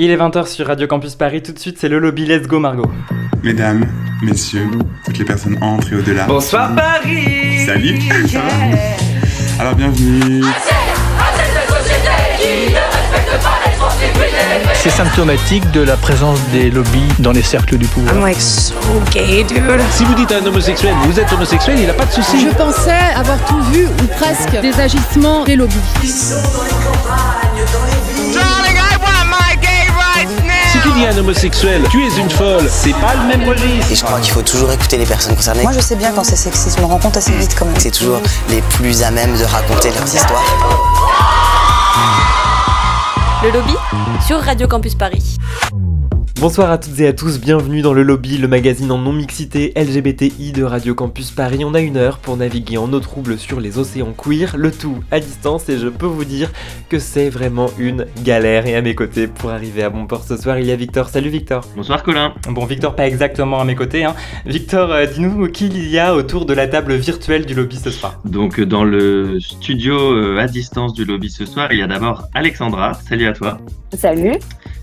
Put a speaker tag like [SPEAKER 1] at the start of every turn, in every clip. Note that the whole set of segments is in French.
[SPEAKER 1] Il est 20h sur Radio Campus Paris, tout de suite c'est le lobby Let's Go Margot.
[SPEAKER 2] Mesdames, messieurs, toutes les personnes entrent et au-delà.
[SPEAKER 1] Bonsoir Paris
[SPEAKER 2] Salut Alors bienvenue
[SPEAKER 3] C'est symptomatique de la présence des lobbies dans les cercles du pouvoir.
[SPEAKER 4] I'm like so gay, dude.
[SPEAKER 5] Si vous dites à un homosexuel, vous êtes homosexuel, il n'a pas de souci.
[SPEAKER 6] Je pensais avoir tout vu ou presque des agissements des lobbies.
[SPEAKER 5] Si tu dis à un homosexuel, tu es une folle, c'est pas le même registre.
[SPEAKER 7] Et je crois qu'il faut toujours écouter les personnes concernées.
[SPEAKER 8] Moi je sais bien quand c'est sexiste, je me rends compte assez vite quand même.
[SPEAKER 7] C'est toujours les plus à même de raconter leurs histoires.
[SPEAKER 9] Le lobby sur Radio Campus Paris.
[SPEAKER 1] Bonsoir à toutes et à tous, bienvenue dans le lobby, le magazine en non-mixité LGBTI de Radio Campus Paris. On a une heure pour naviguer en eau trouble sur les océans queer, le tout à distance et je peux vous dire que c'est vraiment une galère. Et à mes côtés, pour arriver à bon port ce soir, il y a Victor. Salut Victor.
[SPEAKER 10] Bonsoir Colin.
[SPEAKER 1] Bon, Victor, pas exactement à mes côtés. Hein. Victor, euh, dis-nous qui il y a autour de la table virtuelle du lobby ce soir.
[SPEAKER 10] Donc dans le studio euh, à distance du lobby ce soir, il y a d'abord Alexandra. Salut à toi.
[SPEAKER 11] Salut.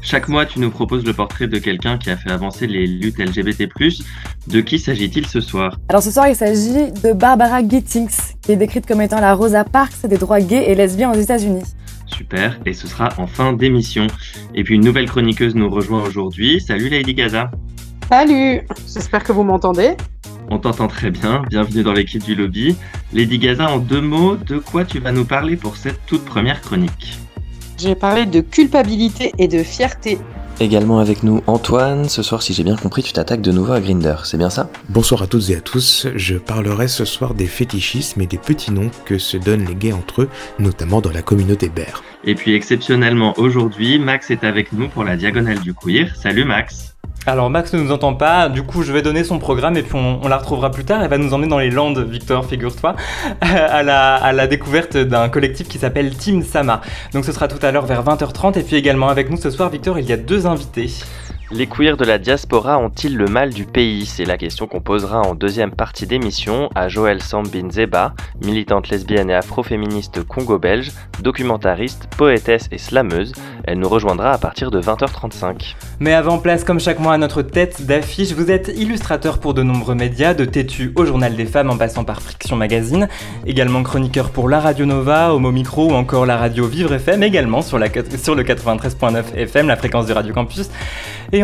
[SPEAKER 10] Chaque mois, tu nous proposes le portrait de quelqu'un qui a fait avancer les luttes LGBT+. De qui s'agit-il ce soir?
[SPEAKER 11] Alors ce soir, il s'agit de Barbara Gittings, qui est décrite comme étant la Rosa Parks des droits gays et lesbiens aux États-Unis.
[SPEAKER 10] Super, et ce sera en fin d'émission. Et puis une nouvelle chroniqueuse nous rejoint aujourd'hui. Salut Lady Gaza.
[SPEAKER 12] Salut, j'espère que vous m'entendez.
[SPEAKER 10] On t'entend très bien, bienvenue dans l'équipe du lobby. Lady Gaza, en deux mots, de quoi tu vas nous parler pour cette toute première chronique?
[SPEAKER 12] J'ai parlé de culpabilité et de fierté.
[SPEAKER 13] Également avec nous Antoine, ce soir si j'ai bien compris tu t'attaques de nouveau à Grinder, c'est bien ça?
[SPEAKER 14] Bonsoir à toutes et à tous, je parlerai ce soir des fétichismes et des petits noms que se donnent les gays entre eux, notamment dans la communauté bear.
[SPEAKER 10] Et puis exceptionnellement aujourd'hui, Max est avec nous pour la diagonale du queer. Salut Max
[SPEAKER 1] alors Max ne nous entend pas, du coup je vais donner son programme et puis on, la retrouvera plus tard. Elle va nous emmener dans les Landes, Victor, figure-toi, à la, à la découverte d'un collectif qui s'appelle Team Sama. Donc ce sera tout à l'heure vers 20h30 et puis également avec nous ce soir, Victor, il y a deux invités.
[SPEAKER 13] Les queers de la diaspora ont-ils le mal du pays? C'est la question qu'on posera en deuxième partie d'émission à Joël Sambin Zeba, militante lesbienne et afroféministe congo-belge, documentariste, poétesse et slameuse. Elle nous rejoindra à partir de 20h35.
[SPEAKER 1] Mais avant, place comme chaque mois à notre tête d'affiche, vous êtes illustrateur pour de nombreux médias, de Tétu au Journal des Femmes en passant par Friction Magazine, également chroniqueur pour la Radio Nova, Homo Micro ou encore la radio Vivre FM, également sur, le 93.9 FM, la fréquence du Radio Campus.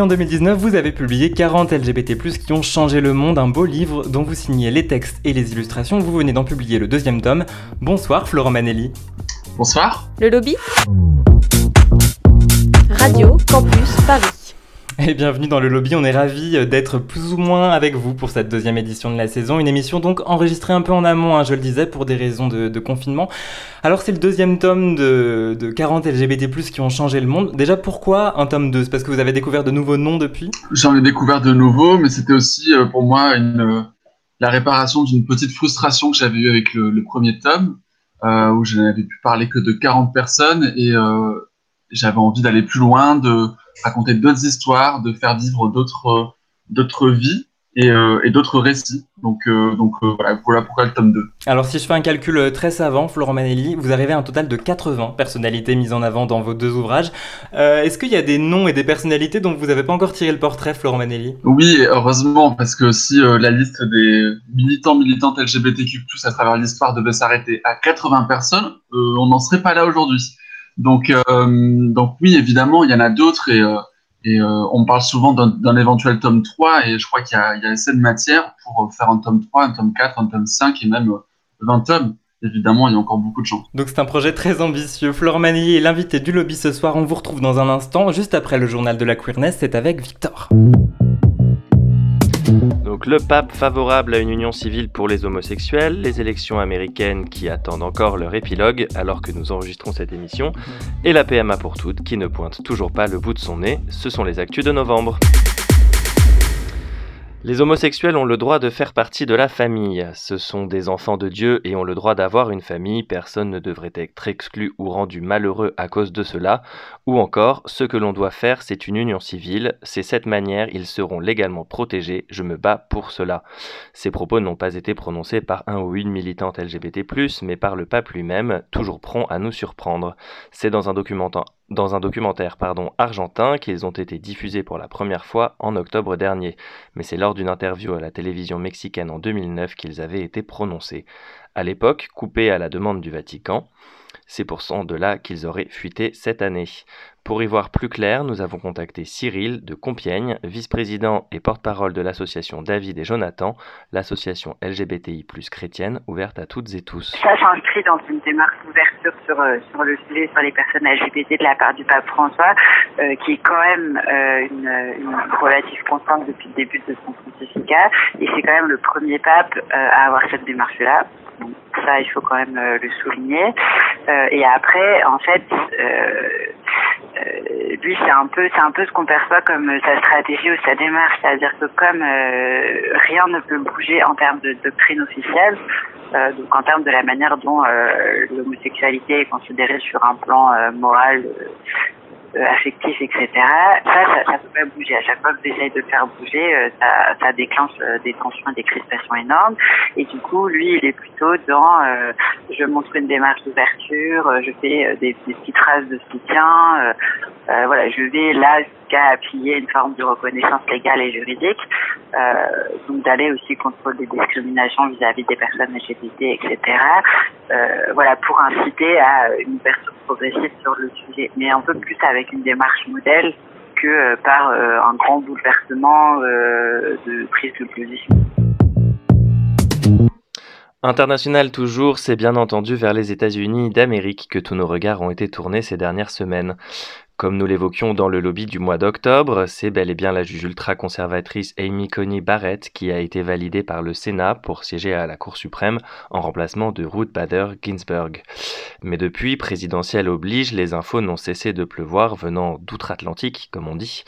[SPEAKER 1] En 2019, vous avez publié 40 LGBT+, qui ont changé le monde, un beau livre dont vous signez les textes et les illustrations. Vous venez d'en publier le deuxième tome. Bonsoir Florent Manelli.
[SPEAKER 2] Bonsoir.
[SPEAKER 9] Le lobby Radio Campus Paris.
[SPEAKER 1] Et bienvenue dans le lobby, on est ravis d'être plus ou moins avec vous pour cette deuxième édition de la saison. Une émission donc enregistrée un peu en amont, hein, je le disais, pour des raisons de, confinement. Alors c'est le deuxième tome de, de 40 LGBT+, qui ont changé le monde. Déjà pourquoi un tome 2 C'est parce que vous avez découvert de nouveaux noms depuis?
[SPEAKER 2] J'en ai découvert de nouveaux, mais c'était aussi euh, pour moi euh, la réparation d'une petite frustration que j'avais eue avec le, premier tome, euh, où je n'avais pu parler que de 40 personnes, et euh, j'avais envie d'aller plus loin, de raconter d'autres histoires, de faire vivre d'autres d'autres vies et, euh, et d'autres récits. Donc, euh, donc euh, voilà, voilà pourquoi le tome 2.
[SPEAKER 1] Alors si je fais un calcul très savant, Florent Manelli, vous arrivez à un total de 80 personnalités mises en avant dans vos deux ouvrages. Est-ce qu'il y a des noms et des personnalités dont vous n'avez pas encore tiré le portrait, Florent Manelli?
[SPEAKER 2] Oui, heureusement, parce que si la liste des militants, militantes LGBTQ+, à travers l'histoire devait s'arrêter à 80 personnes, on n'en serait pas là aujourd'hui. Donc, euh, donc oui, évidemment, il y en a d'autres et, euh, euh, on parle souvent d'un éventuel tome 3 et je crois qu'il y, a assez de matière pour faire un tome 3, un tome 4, un tome 5 et même 20 tomes. Évidemment, il y a encore beaucoup de gens.
[SPEAKER 1] Donc c'est un projet très ambitieux. Florent Manilly est l'invité du lobby ce soir. On vous retrouve dans un instant, juste après le journal de la queerness. C'est avec Victor.
[SPEAKER 13] Donc le pape favorable à une union civile pour les homosexuels, les élections américaines qui attendent encore leur épilogue alors que nous enregistrons cette émission, et la PMA pour toutes qui ne pointe toujours pas le bout de son nez, ce sont les actus de novembre. Les homosexuels ont le droit de faire partie de la famille. Ce sont des enfants de Dieu et ont le droit d'avoir une famille. Personne ne devrait être exclu ou rendu malheureux à cause de cela. Ou encore, ce que l'on doit faire, c'est une union civile. C'est cette manière, ils seront légalement protégés. Je me bats pour cela. Ces propos n'ont pas été prononcés par un ou une militante LGBT+, mais par le pape lui-même, toujours prompt à nous surprendre. C'est dans un documentaire dans un documentaire pardon, argentin qu'ils ont été diffusés pour la première fois en octobre dernier. Mais c'est lors d'une interview à la télévision mexicaine en 2009 qu'ils avaient été prononcés. À l'époque, coupés à la demande du Vatican. C'est pour de là qu'ils auraient fuité cette année. Pour y voir plus clair, nous avons contacté Cyril de Compiègne, vice-président et porte-parole de l'association David et Jonathan, l'association LGBTI plus chrétienne ouverte à toutes et tous.
[SPEAKER 15] Ça s'inscrit dans une démarche d'ouverture sur, euh, sur le sujet sur les personnes LGBT de la part du pape François, euh, qui est quand même euh, une, une, relative constante depuis le début de son pontificat, et c'est quand même le premier pape à avoir cette démarche-là ça il faut quand même euh, le souligner. Euh, et après, en fait, euh, lui c'est un peu c'est un peu ce qu'on perçoit comme sa stratégie ou sa démarche, c'est-à-dire que comme rien ne peut bouger en termes de doctrine officielle, donc en termes de la manière dont l'homosexualité est considérée sur un plan moral affectif, etc. Ça, ça, ça peut pas bouger. À chaque fois que j'essaye de le faire bouger, euh, ça, ça déclenche euh, des tensions, des crispations énormes. Et du coup, lui, il est plutôt dans je montre une démarche d'ouverture, je fais des, des, petites phrases de soutien. voilà, je vais là jusqu'à appuyer une forme de reconnaissance légale et juridique. donc d'aller aussi contre des discriminations vis-à-vis des personnes LGBT, etc. voilà, pour inciter à une ouverture progressive sur le sujet, mais un peu plus avec une démarche modèle que euh, par euh, un grand bouleversement euh, de prise de position.
[SPEAKER 13] International toujours, c'est bien entendu vers les États-Unis d'Amérique que tous nos regards ont été tournés ces dernières semaines. Comme nous l'évoquions dans le lobby du mois d'octobre, c'est bel et bien la juge ultra-conservatrice Amy Coney Barrett qui a été validée par le Sénat pour siéger à la Cour suprême en remplacement de Ruth Bader Ginsburg. Mais depuis, présidentielle oblige, les infos n'ont cessé de pleuvoir venant d'outre-Atlantique, comme on dit.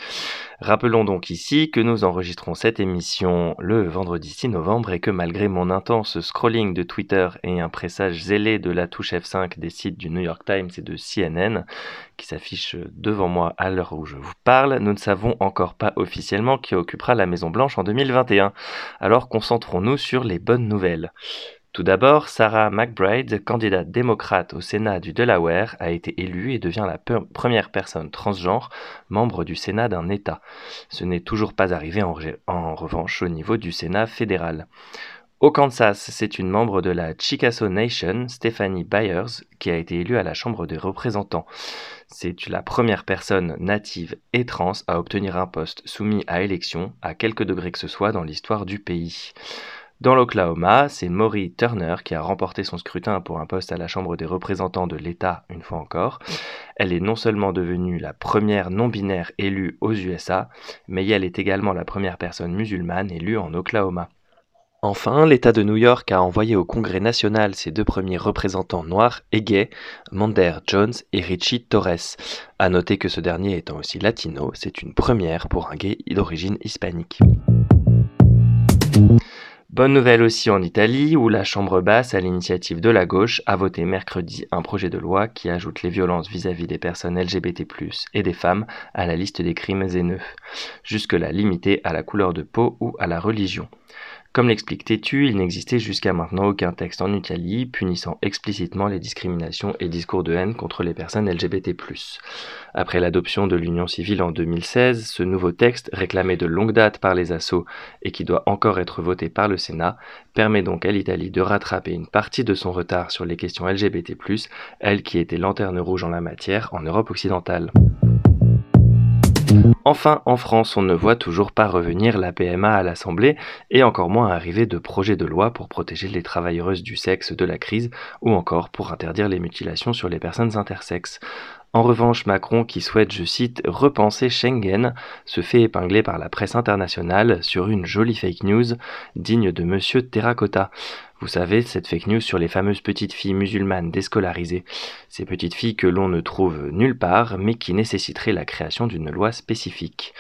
[SPEAKER 13] Rappelons donc ici que nous enregistrons cette émission le vendredi 6 novembre et que malgré mon intense scrolling de Twitter et un pressage zélé de la touche F5 des sites du New York Times et de CNN, qui s'affichent devant moi à l'heure où je vous parle, nous ne savons encore pas officiellement qui occupera la Maison Blanche en 2021. Alors concentrons-nous sur les bonnes nouvelles. Tout d'abord, Sarah McBride, candidate démocrate au Sénat du Delaware, a été élue et devient la première personne transgenre membre du Sénat d'un État. Ce n'est toujours pas arrivé en, en, revanche au niveau du Sénat fédéral. Au Kansas, c'est une membre de la Chickasaw Nation, Stephanie Byers, qui a été élue à la Chambre des représentants. C'est la première personne native et trans à obtenir un poste soumis à élection, à quelque degré que ce soit dans l'histoire du pays. Dans l'Oklahoma, c'est Maury Turner qui a remporté son scrutin pour un poste à la Chambre des représentants de l'État une fois encore. Elle est non seulement devenue la première non-binaire élue aux USA, mais elle est également la première personne musulmane élue en Oklahoma. Enfin, l'État de New York a envoyé au Congrès national ses deux premiers représentants noirs et gays, Mander Jones et Richie Torres. À noter que ce dernier étant aussi latino, c'est une première pour un gay d'origine hispanique. Bonne nouvelle aussi en Italie, où la Chambre basse, à l'initiative de la gauche, a voté mercredi un projet de loi qui ajoute les violences vis-à-vis des personnes LGBT+, et des femmes à la liste des crimes haineux, jusque-là limité à la couleur de peau ou à la religion. Comme l'explique Tétu, il n'existait jusqu'à maintenant aucun texte en Italie punissant explicitement les discriminations et discours de haine contre les personnes LGBT+. Après l'adoption de l'union civile en 2016, ce nouveau texte, réclamé de longue date par les assauts et qui doit encore être voté par le Sénat, permet donc à l'Italie de rattraper une partie de son retard sur les questions LGBT+, elle qui était lanterne rouge en la matière en Europe occidentale. Enfin, en France, on ne voit toujours pas revenir la PMA à l'Assemblée et encore moins arriver de projets de loi pour protéger les travailleuses du sexe de la crise ou encore pour interdire les mutilations sur les personnes intersexes. En revanche, Macron, qui souhaite, je cite, repenser Schengen, se fait épingler par la presse internationale sur une jolie fake news digne de Monsieur Terracotta. Vous savez, cette fake news sur les fameuses petites filles musulmanes déscolarisées. Ces petites filles que l'on ne trouve nulle part, mais qui nécessiteraient la création d'une loi spécifique.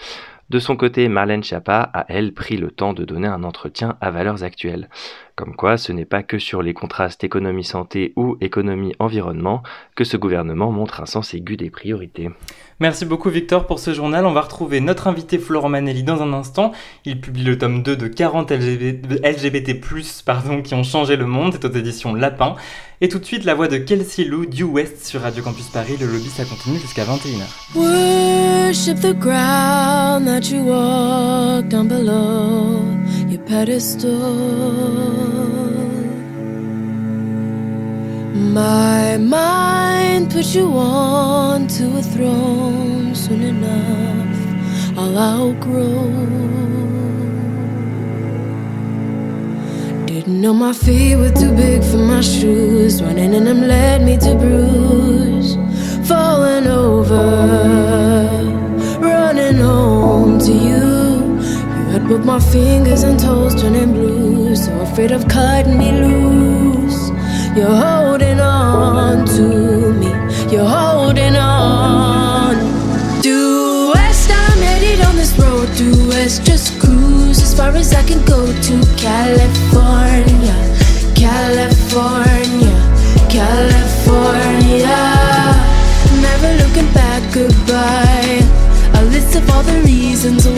[SPEAKER 13] De son côté, Marlène Schiappa a, elle, pris le temps de donner un entretien à valeurs actuelles. Comme quoi, ce n'est pas que sur les contrastes économie-santé ou économie-environnement que ce gouvernement montre un sens aigu des priorités.
[SPEAKER 1] Merci beaucoup Victor pour ce journal. On va retrouver notre invité Florent Manelli dans un instant. Il publie le tome 2 de 40 LGBT, pardon, qui ont changé le monde. C'est aux éditions Lapin. Et tout de suite, la voix de Kelsey Lou, Due West sur Radio Campus Paris. Le lobby, ça continue jusqu'à 21h.
[SPEAKER 16] Worship the ground that you walk down below your pedestal. My mind put you on to a throne soon enough. I'll outgrow. Didn't know my feet were too big for my shoes. Running in them led me to bruise. Falling over, running home to you. You had both my fingers and toes turning blue. So afraid of cutting me loose. You're holding on to me. You're holding on. Due west, I'm headed on this road. Due west, just cruise as far as I can go to California, California, California. Never looking back, goodbye.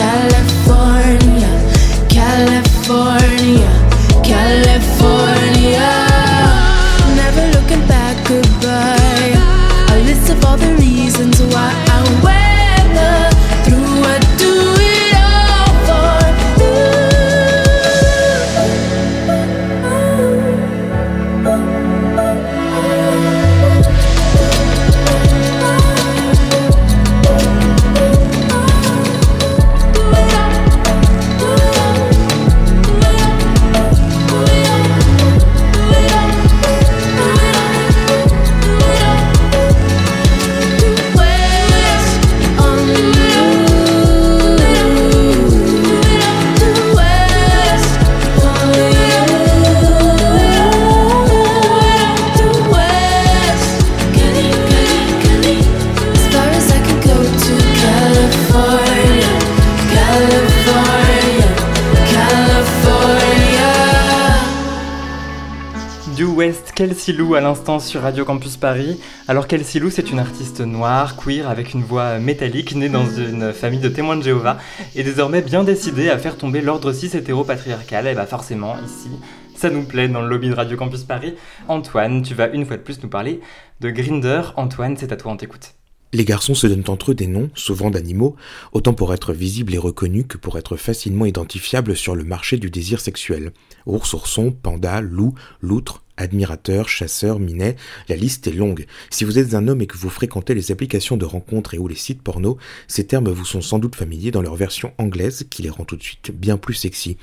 [SPEAKER 16] shall
[SPEAKER 1] Du West, Kelsey Lou à l'instant sur Radio Campus Paris. Alors Kelsey Lou, c'est une artiste noire, queer, avec une voix métallique, née dans une famille de témoins de Jéhovah, et désormais bien décidée à faire tomber l'ordre cis hétéro-patriarcal. Et bah forcément, ici, ça nous plaît dans le lobby de Radio Campus Paris. Antoine, tu vas une fois de plus nous parler de Grinder. Antoine, c'est à toi, on t'écoute.
[SPEAKER 14] Les garçons se donnent entre eux des noms, souvent d'animaux, autant pour être visibles et reconnus que pour être facilement identifiables sur le marché du désir sexuel. Ours, ourson, panda, loup, loutre, admirateur, chasseur, minet, la liste est longue. Si vous êtes un homme et que vous fréquentez les applications de rencontres et ou les sites porno, ces termes vous sont sans doute familiers dans leur version anglaise qui les rend tout de suite bien plus sexy.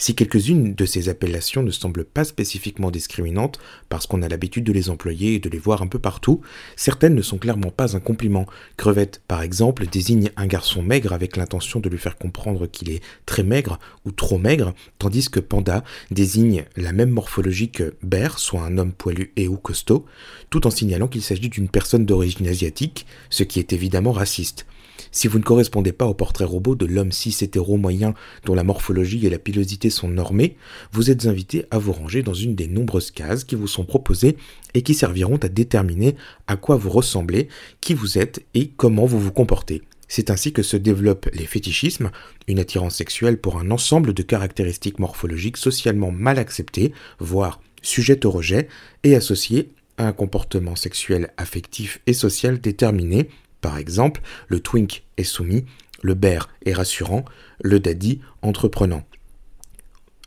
[SPEAKER 14] Si quelques-unes de ces appellations ne semblent pas spécifiquement discriminantes, parce qu'on a l'habitude de les employer et de les voir un peu partout, certaines ne sont clairement pas un compliment. Crevette, par exemple, désigne un garçon maigre avec l'intention de lui faire comprendre qu'il est très maigre ou trop maigre, tandis que panda désigne la même morphologie que bear, soit un homme poilu et ou costaud, tout en signalant qu'il s'agit d'une personne d'origine asiatique, ce qui est évidemment raciste. Si vous ne correspondez pas au portrait robot de l'homme cis hétéro moyen dont la morphologie et la pilosité sont normées, vous êtes invité à vous ranger dans une des nombreuses cases qui vous sont proposées et qui serviront à déterminer à quoi vous ressemblez, qui vous êtes et comment vous vous comportez. C'est ainsi que se développent les fétichismes, une attirance sexuelle pour un ensemble de caractéristiques morphologiques socialement mal acceptées, voire sujettes au rejet, et associées à un comportement sexuel affectif et social déterminé, par exemple le twink est soumis, le bear est rassurant, le daddy entreprenant.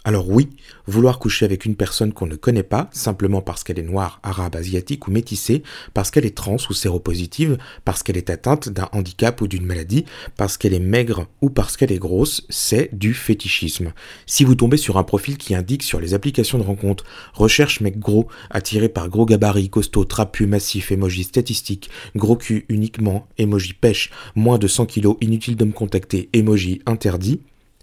[SPEAKER 14] Alors oui, vouloir coucher avec une personne qu'on ne connaît pas, simplement parce qu'elle est noire, arabe, asiatique ou métissée, parce qu'elle est trans ou séropositive, parce qu'elle est atteinte d'un handicap ou d'une maladie, parce qu'elle est maigre ou parce qu'elle est grosse, c'est du fétichisme. Si vous tombez sur un profil qui indique sur les applications de rencontre recherche mec gros, attiré par gros gabarit, costaud, trapu, massif, emoji statistique, gros cul uniquement, emoji pêche, moins de 100 kilos, inutile de me contacter, emoji interdit,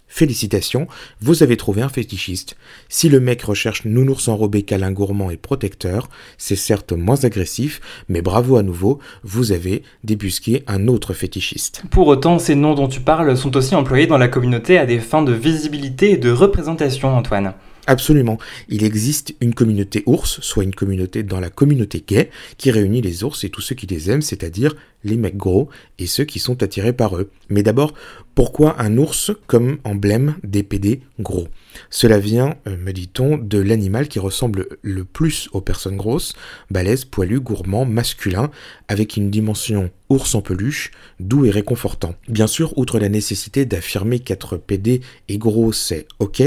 [SPEAKER 14] Félicitations, vous avez trouvé un fétichiste. Si le mec recherche nounours enrobé, câlin gourmand et protecteur, c'est certes moins agressif, mais bravo à nouveau, vous avez débusqué un autre fétichiste.
[SPEAKER 1] Pour autant, ces noms dont tu parles sont aussi employés dans la communauté à des fins de visibilité et de représentation, Antoine.
[SPEAKER 14] Absolument. Il existe une communauté ours, soit une communauté dans la communauté gay, qui réunit les ours et tous ceux qui les aiment, c'est-à-dire les mecs gros et ceux qui sont attirés par eux. Mais d'abord, pourquoi un ours comme emblème des PD gros? Cela vient, euh, me dit-on, de l'animal qui ressemble le plus aux personnes grosses, balèze, poilu, gourmand, masculin, avec une dimension ours en peluche, doux et réconfortant. Bien sûr, outre la nécessité d'affirmer qu'être PD et gros c'est ok,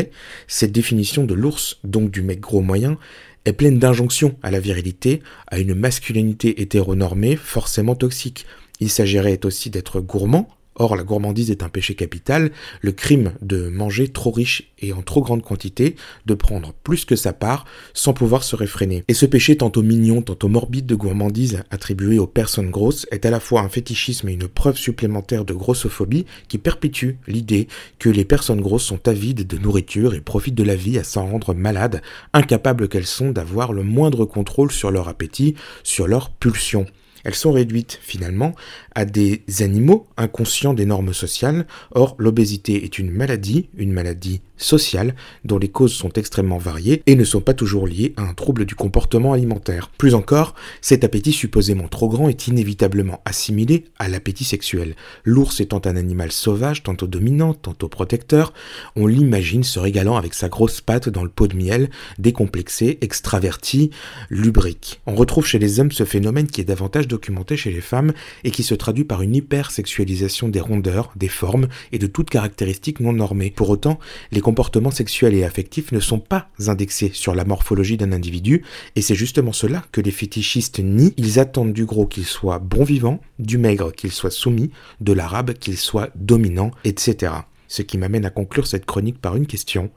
[SPEAKER 14] cette définition de l'ours, donc du mec gros moyen, est pleine d'injonctions à la virilité, à une masculinité hétéronormée forcément toxique. Il s'agirait aussi d'être gourmand, Or, la gourmandise est un péché capital, le crime de manger trop riche et en trop grande quantité, de prendre plus que sa part, sans pouvoir se réfréner. Et ce péché tantôt mignon, tantôt morbide de gourmandise attribué aux personnes grosses est à la fois un fétichisme et une preuve supplémentaire de grossophobie qui perpétue l'idée que les personnes grosses sont avides de nourriture et profitent de la vie à s'en rendre malades, incapables qu'elles sont d'avoir le moindre contrôle sur leur appétit, sur leur pulsion. Elles sont réduites finalement à des animaux inconscients des normes sociales. Or, l'obésité est une maladie, une maladie sociale, dont les causes sont extrêmement variées et ne sont pas toujours liées à un trouble du comportement alimentaire. Plus encore, cet appétit supposément trop grand est inévitablement assimilé à l'appétit sexuel. L'ours étant un animal sauvage, tantôt dominant, tantôt protecteur, on l'imagine se régalant avec sa grosse patte dans le pot de miel, décomplexé, extraverti, lubrique. On retrouve chez les hommes ce phénomène qui est davantage documenté chez les femmes et qui se traduit par une hypersexualisation des rondeurs, des formes et de toutes caractéristiques non normées. Pour autant, les comportements sexuels et affectifs ne sont pas indexés sur la morphologie d'un individu, et c'est justement cela que les fétichistes nient. Ils attendent du gros qu'il soit bon vivant, du maigre qu'il soit soumis, de l'arabe qu'il soit dominant, etc. Ce qui m'amène à conclure cette chronique par une question.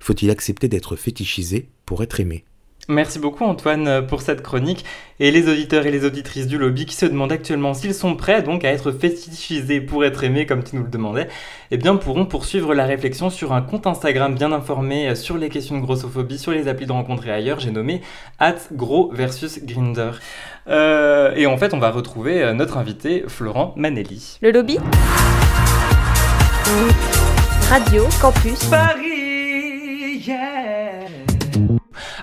[SPEAKER 14] Faut-il accepter d'être fétichisé pour être aimé?
[SPEAKER 1] Merci beaucoup Antoine pour cette chronique. Et les auditeurs et les auditrices du lobby qui se demandent actuellement s'ils sont prêts donc à être fétichisés pour être aimés comme tu nous le demandais, eh bien pourront poursuivre la réflexion sur un compte Instagram bien informé sur les questions de grossophobie sur les applis de rencontre et ailleurs, j'ai nommé at gros versus grinder. Euh, et en fait on va retrouver notre invité Florent Manelli.
[SPEAKER 9] Le lobby. Radio Campus.
[SPEAKER 1] Paris yeah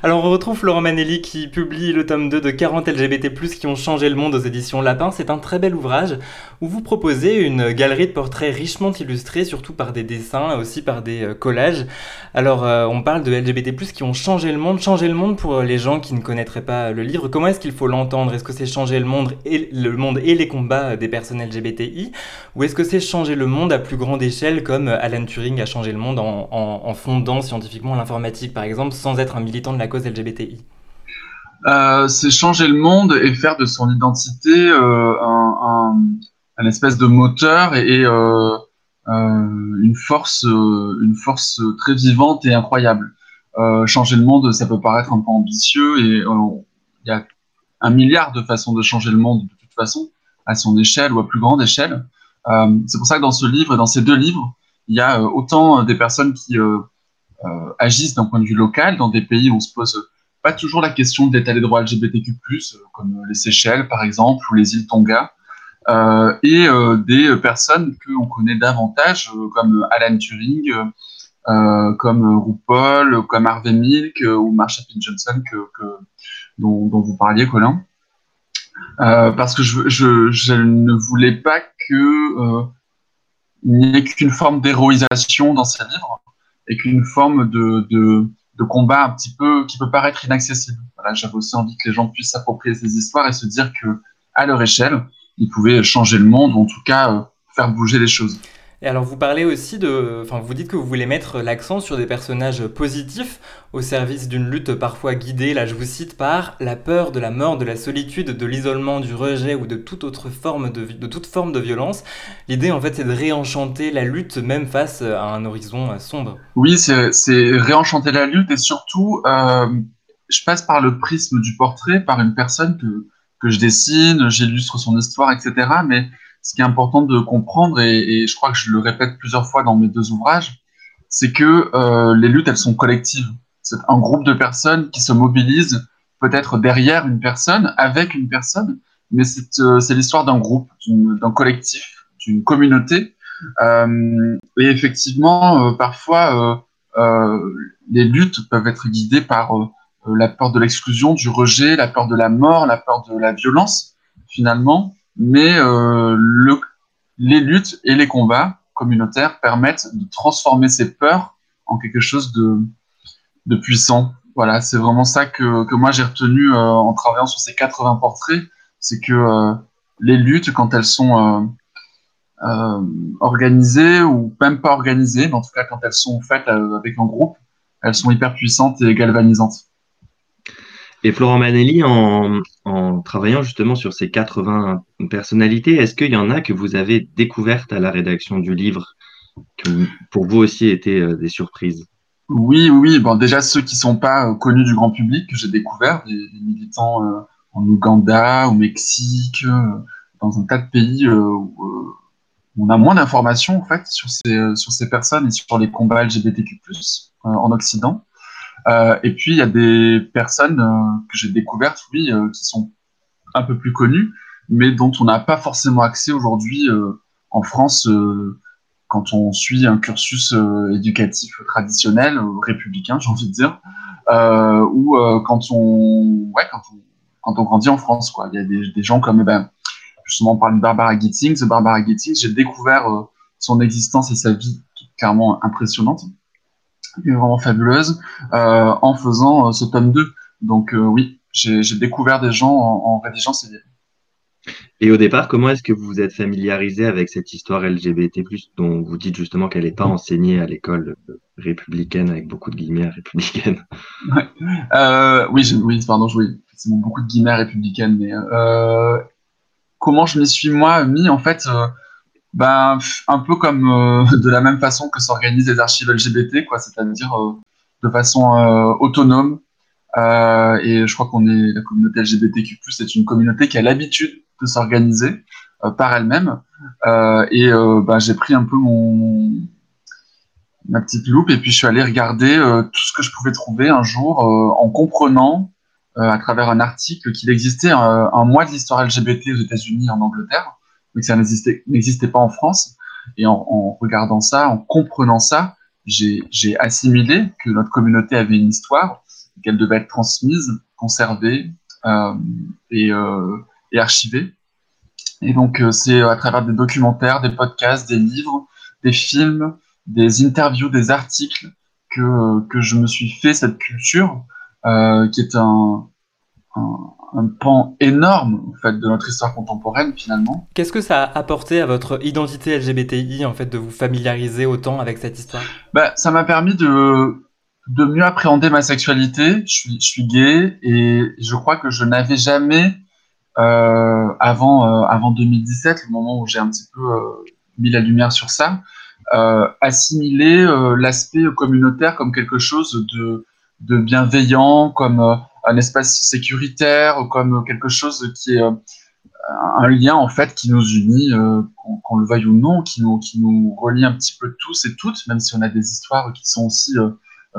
[SPEAKER 1] alors on retrouve Florent Manelli qui publie le tome 2 de 40 LGBT+, qui ont changé le monde aux éditions Lapin. C'est un très bel ouvrage où vous proposez une galerie de portraits richement illustrés, surtout par des dessins aussi par des collages. Alors on parle de LGBT+, qui ont changé le monde. Changer le monde pour les gens qui ne connaîtraient pas le livre, comment est-ce qu'il faut l'entendre? Est-ce que c'est changer le monde, et, le monde et les combats des personnes LGBTI Ou est-ce que c'est changer le monde à plus grande échelle comme Alan Turing a changé le monde en, fondant scientifiquement l'informatique par exemple sans être un militant de la cause LGBTI
[SPEAKER 2] euh, C'est changer le monde et faire de son identité euh, un, espèce de moteur et, euh, une force, une force très vivante et incroyable. changer le monde, ça peut paraître un peu ambitieux et il y a un milliard de façons de changer le monde de toute façon, à son échelle ou à plus grande échelle. c'est pour ça que dans ce livre dans ces deux livres, il y a autant des personnes qui euh, agissent d'un point de vue local dans des pays où on se pose pas toujours la question de l'état des droits LGBTQ+, euh, comme les Seychelles par exemple ou les îles Tonga, euh, et des personnes que on connaît davantage comme Alan Turing, comme RuPaul, comme Harvey Milk ou Marsha P. Johnson que, dont, vous parliez, Colin. parce que je, ne voulais pas que il n'y ait qu'une forme d'héroïsation dans ces livres et qu'une forme de, combat un petit peu qui peut paraître inaccessible. J'avais aussi envie que les gens puissent s'approprier ces histoires et se dire que à leur échelle, ils pouvaient changer le monde ou en tout cas faire bouger les choses.
[SPEAKER 1] Et alors vous parlez aussi de... Enfin vous dites que vous voulez mettre l'accent sur des personnages positifs au service d'une lutte parfois guidée, là je vous cite, par la peur de la mort, de la solitude, de l'isolement, du rejet ou de toute autre forme de, de toute forme de violence. L'idée en fait c'est de réenchanter la lutte même face à un horizon sombre.
[SPEAKER 2] Oui, c'est réenchanter la lutte et surtout euh, je passe par le prisme du portrait, par une personne que, que je dessine, j'illustre son histoire, etc. Mais ce qui est important de comprendre, et, je crois que je le répète plusieurs fois dans mes deux ouvrages, c'est que euh, les luttes, elles sont collectives. C'est un groupe de personnes qui se mobilisent peut-être derrière une personne, avec une personne, mais c'est euh, l'histoire d'un groupe, d'un collectif, d'une communauté. Euh, et effectivement, parfois, les luttes peuvent être guidées par la peur de l'exclusion, du rejet, la peur de la mort, la peur de la violence, finalement mais euh, le, les luttes et les combats communautaires permettent de transformer ces peurs en quelque chose de, puissant. Voilà, c'est vraiment ça que, que moi j'ai retenu euh, en travaillant sur ces 80 portraits, c'est que euh, les luttes, quand elles sont organisées ou même pas organisées, mais en tout cas quand elles sont faites avec un groupe, elles sont hyper puissantes et galvanisantes.
[SPEAKER 10] Et Florent Manelli, en, travaillant justement sur ces 80 personnalités, est-ce qu'il y en a que vous avez découvertes à la rédaction du livre, qui pour vous aussi étaient euh, des surprises?
[SPEAKER 2] Oui, oui. Bon, déjà ceux qui ne sont pas euh, connus du grand public que j'ai découverts, des, militants euh, en Ouganda, au Mexique, dans un tas de pays où on a moins d'informations en fait sur ces, sur ces personnes et sur les combats LGBTQ+ en Occident. Euh, et puis, il y a des personnes euh, que j'ai découvertes, oui, euh, qui sont un peu plus connues, mais dont on n'a pas forcément accès aujourd'hui en France quand on suit un cursus éducatif traditionnel, républicain, j'ai envie de dire, ou quand, on, ouais, quand, on, quand on grandit en France. Il y a des, des gens comme, eh ben, justement, on parle de Barbara Gittings. Barbara Gittings, j'ai découvert son existence et sa vie clairement impressionnante vraiment fabuleuse, euh, en faisant euh, ce tome 2. Donc euh, oui, j'ai découvert des gens en, rédigeant ces livres.
[SPEAKER 10] Et au départ, comment est-ce que vous vous êtes familiarisé avec cette histoire LGBT+, dont vous dites justement qu'elle n'est pas enseignée à l'école républicaine, avec beaucoup de guillemets républicaine?
[SPEAKER 2] Oui, oui, pardon, oui, beaucoup de guillemets républicaines, mais comment je m'y suis moi mis En fait, ben, un peu comme euh, de la même façon que s'organisent les archives LGBT, quoi, c'est-à-dire euh, de façon euh, autonome. et je crois qu'on est la communauté LGBTQ+, c'est une communauté qui a l'habitude de s'organiser par elle-même. et ben, j'ai pris un peu mon ma petite loupe et puis je suis allé regarder tout ce que je pouvais trouver un jour en comprenant à travers un article qu'il existait un mois de l'histoire LGBT aux États-Unis en Angleterre mais que ça n'existait pas en France. Et en, regardant ça, en comprenant ça, j'ai assimilé que notre communauté avait une histoire, qu'elle devait être transmise, conservée euh, et, euh, et, archivée. Et donc, euh, c'est à travers des documentaires, des podcasts, des livres, des films, des interviews, des articles que, je me suis fait cette culture, qui est un un pan énorme en fait, de notre histoire contemporaine finalement.
[SPEAKER 1] Qu'est-ce que ça a apporté à votre identité LGBTI en fait de vous familiariser autant avec cette histoire?
[SPEAKER 2] Bah, Ça m'a permis de, de mieux appréhender ma sexualité. Je suis, je suis gay et je crois que je n'avais jamais, euh, avant, euh, avant 2017, le moment où j'ai un petit peu euh, mis la lumière sur ça, assimilé l'aspect communautaire comme quelque chose de, de bienveillant, comme un espace sécuritaire, comme quelque chose qui est euh, un lien en fait qui nous unit, euh, qu'on le veuille ou non, qui nous, qui nous relie un petit peu tous et toutes, même si on a des histoires qui sont aussi euh,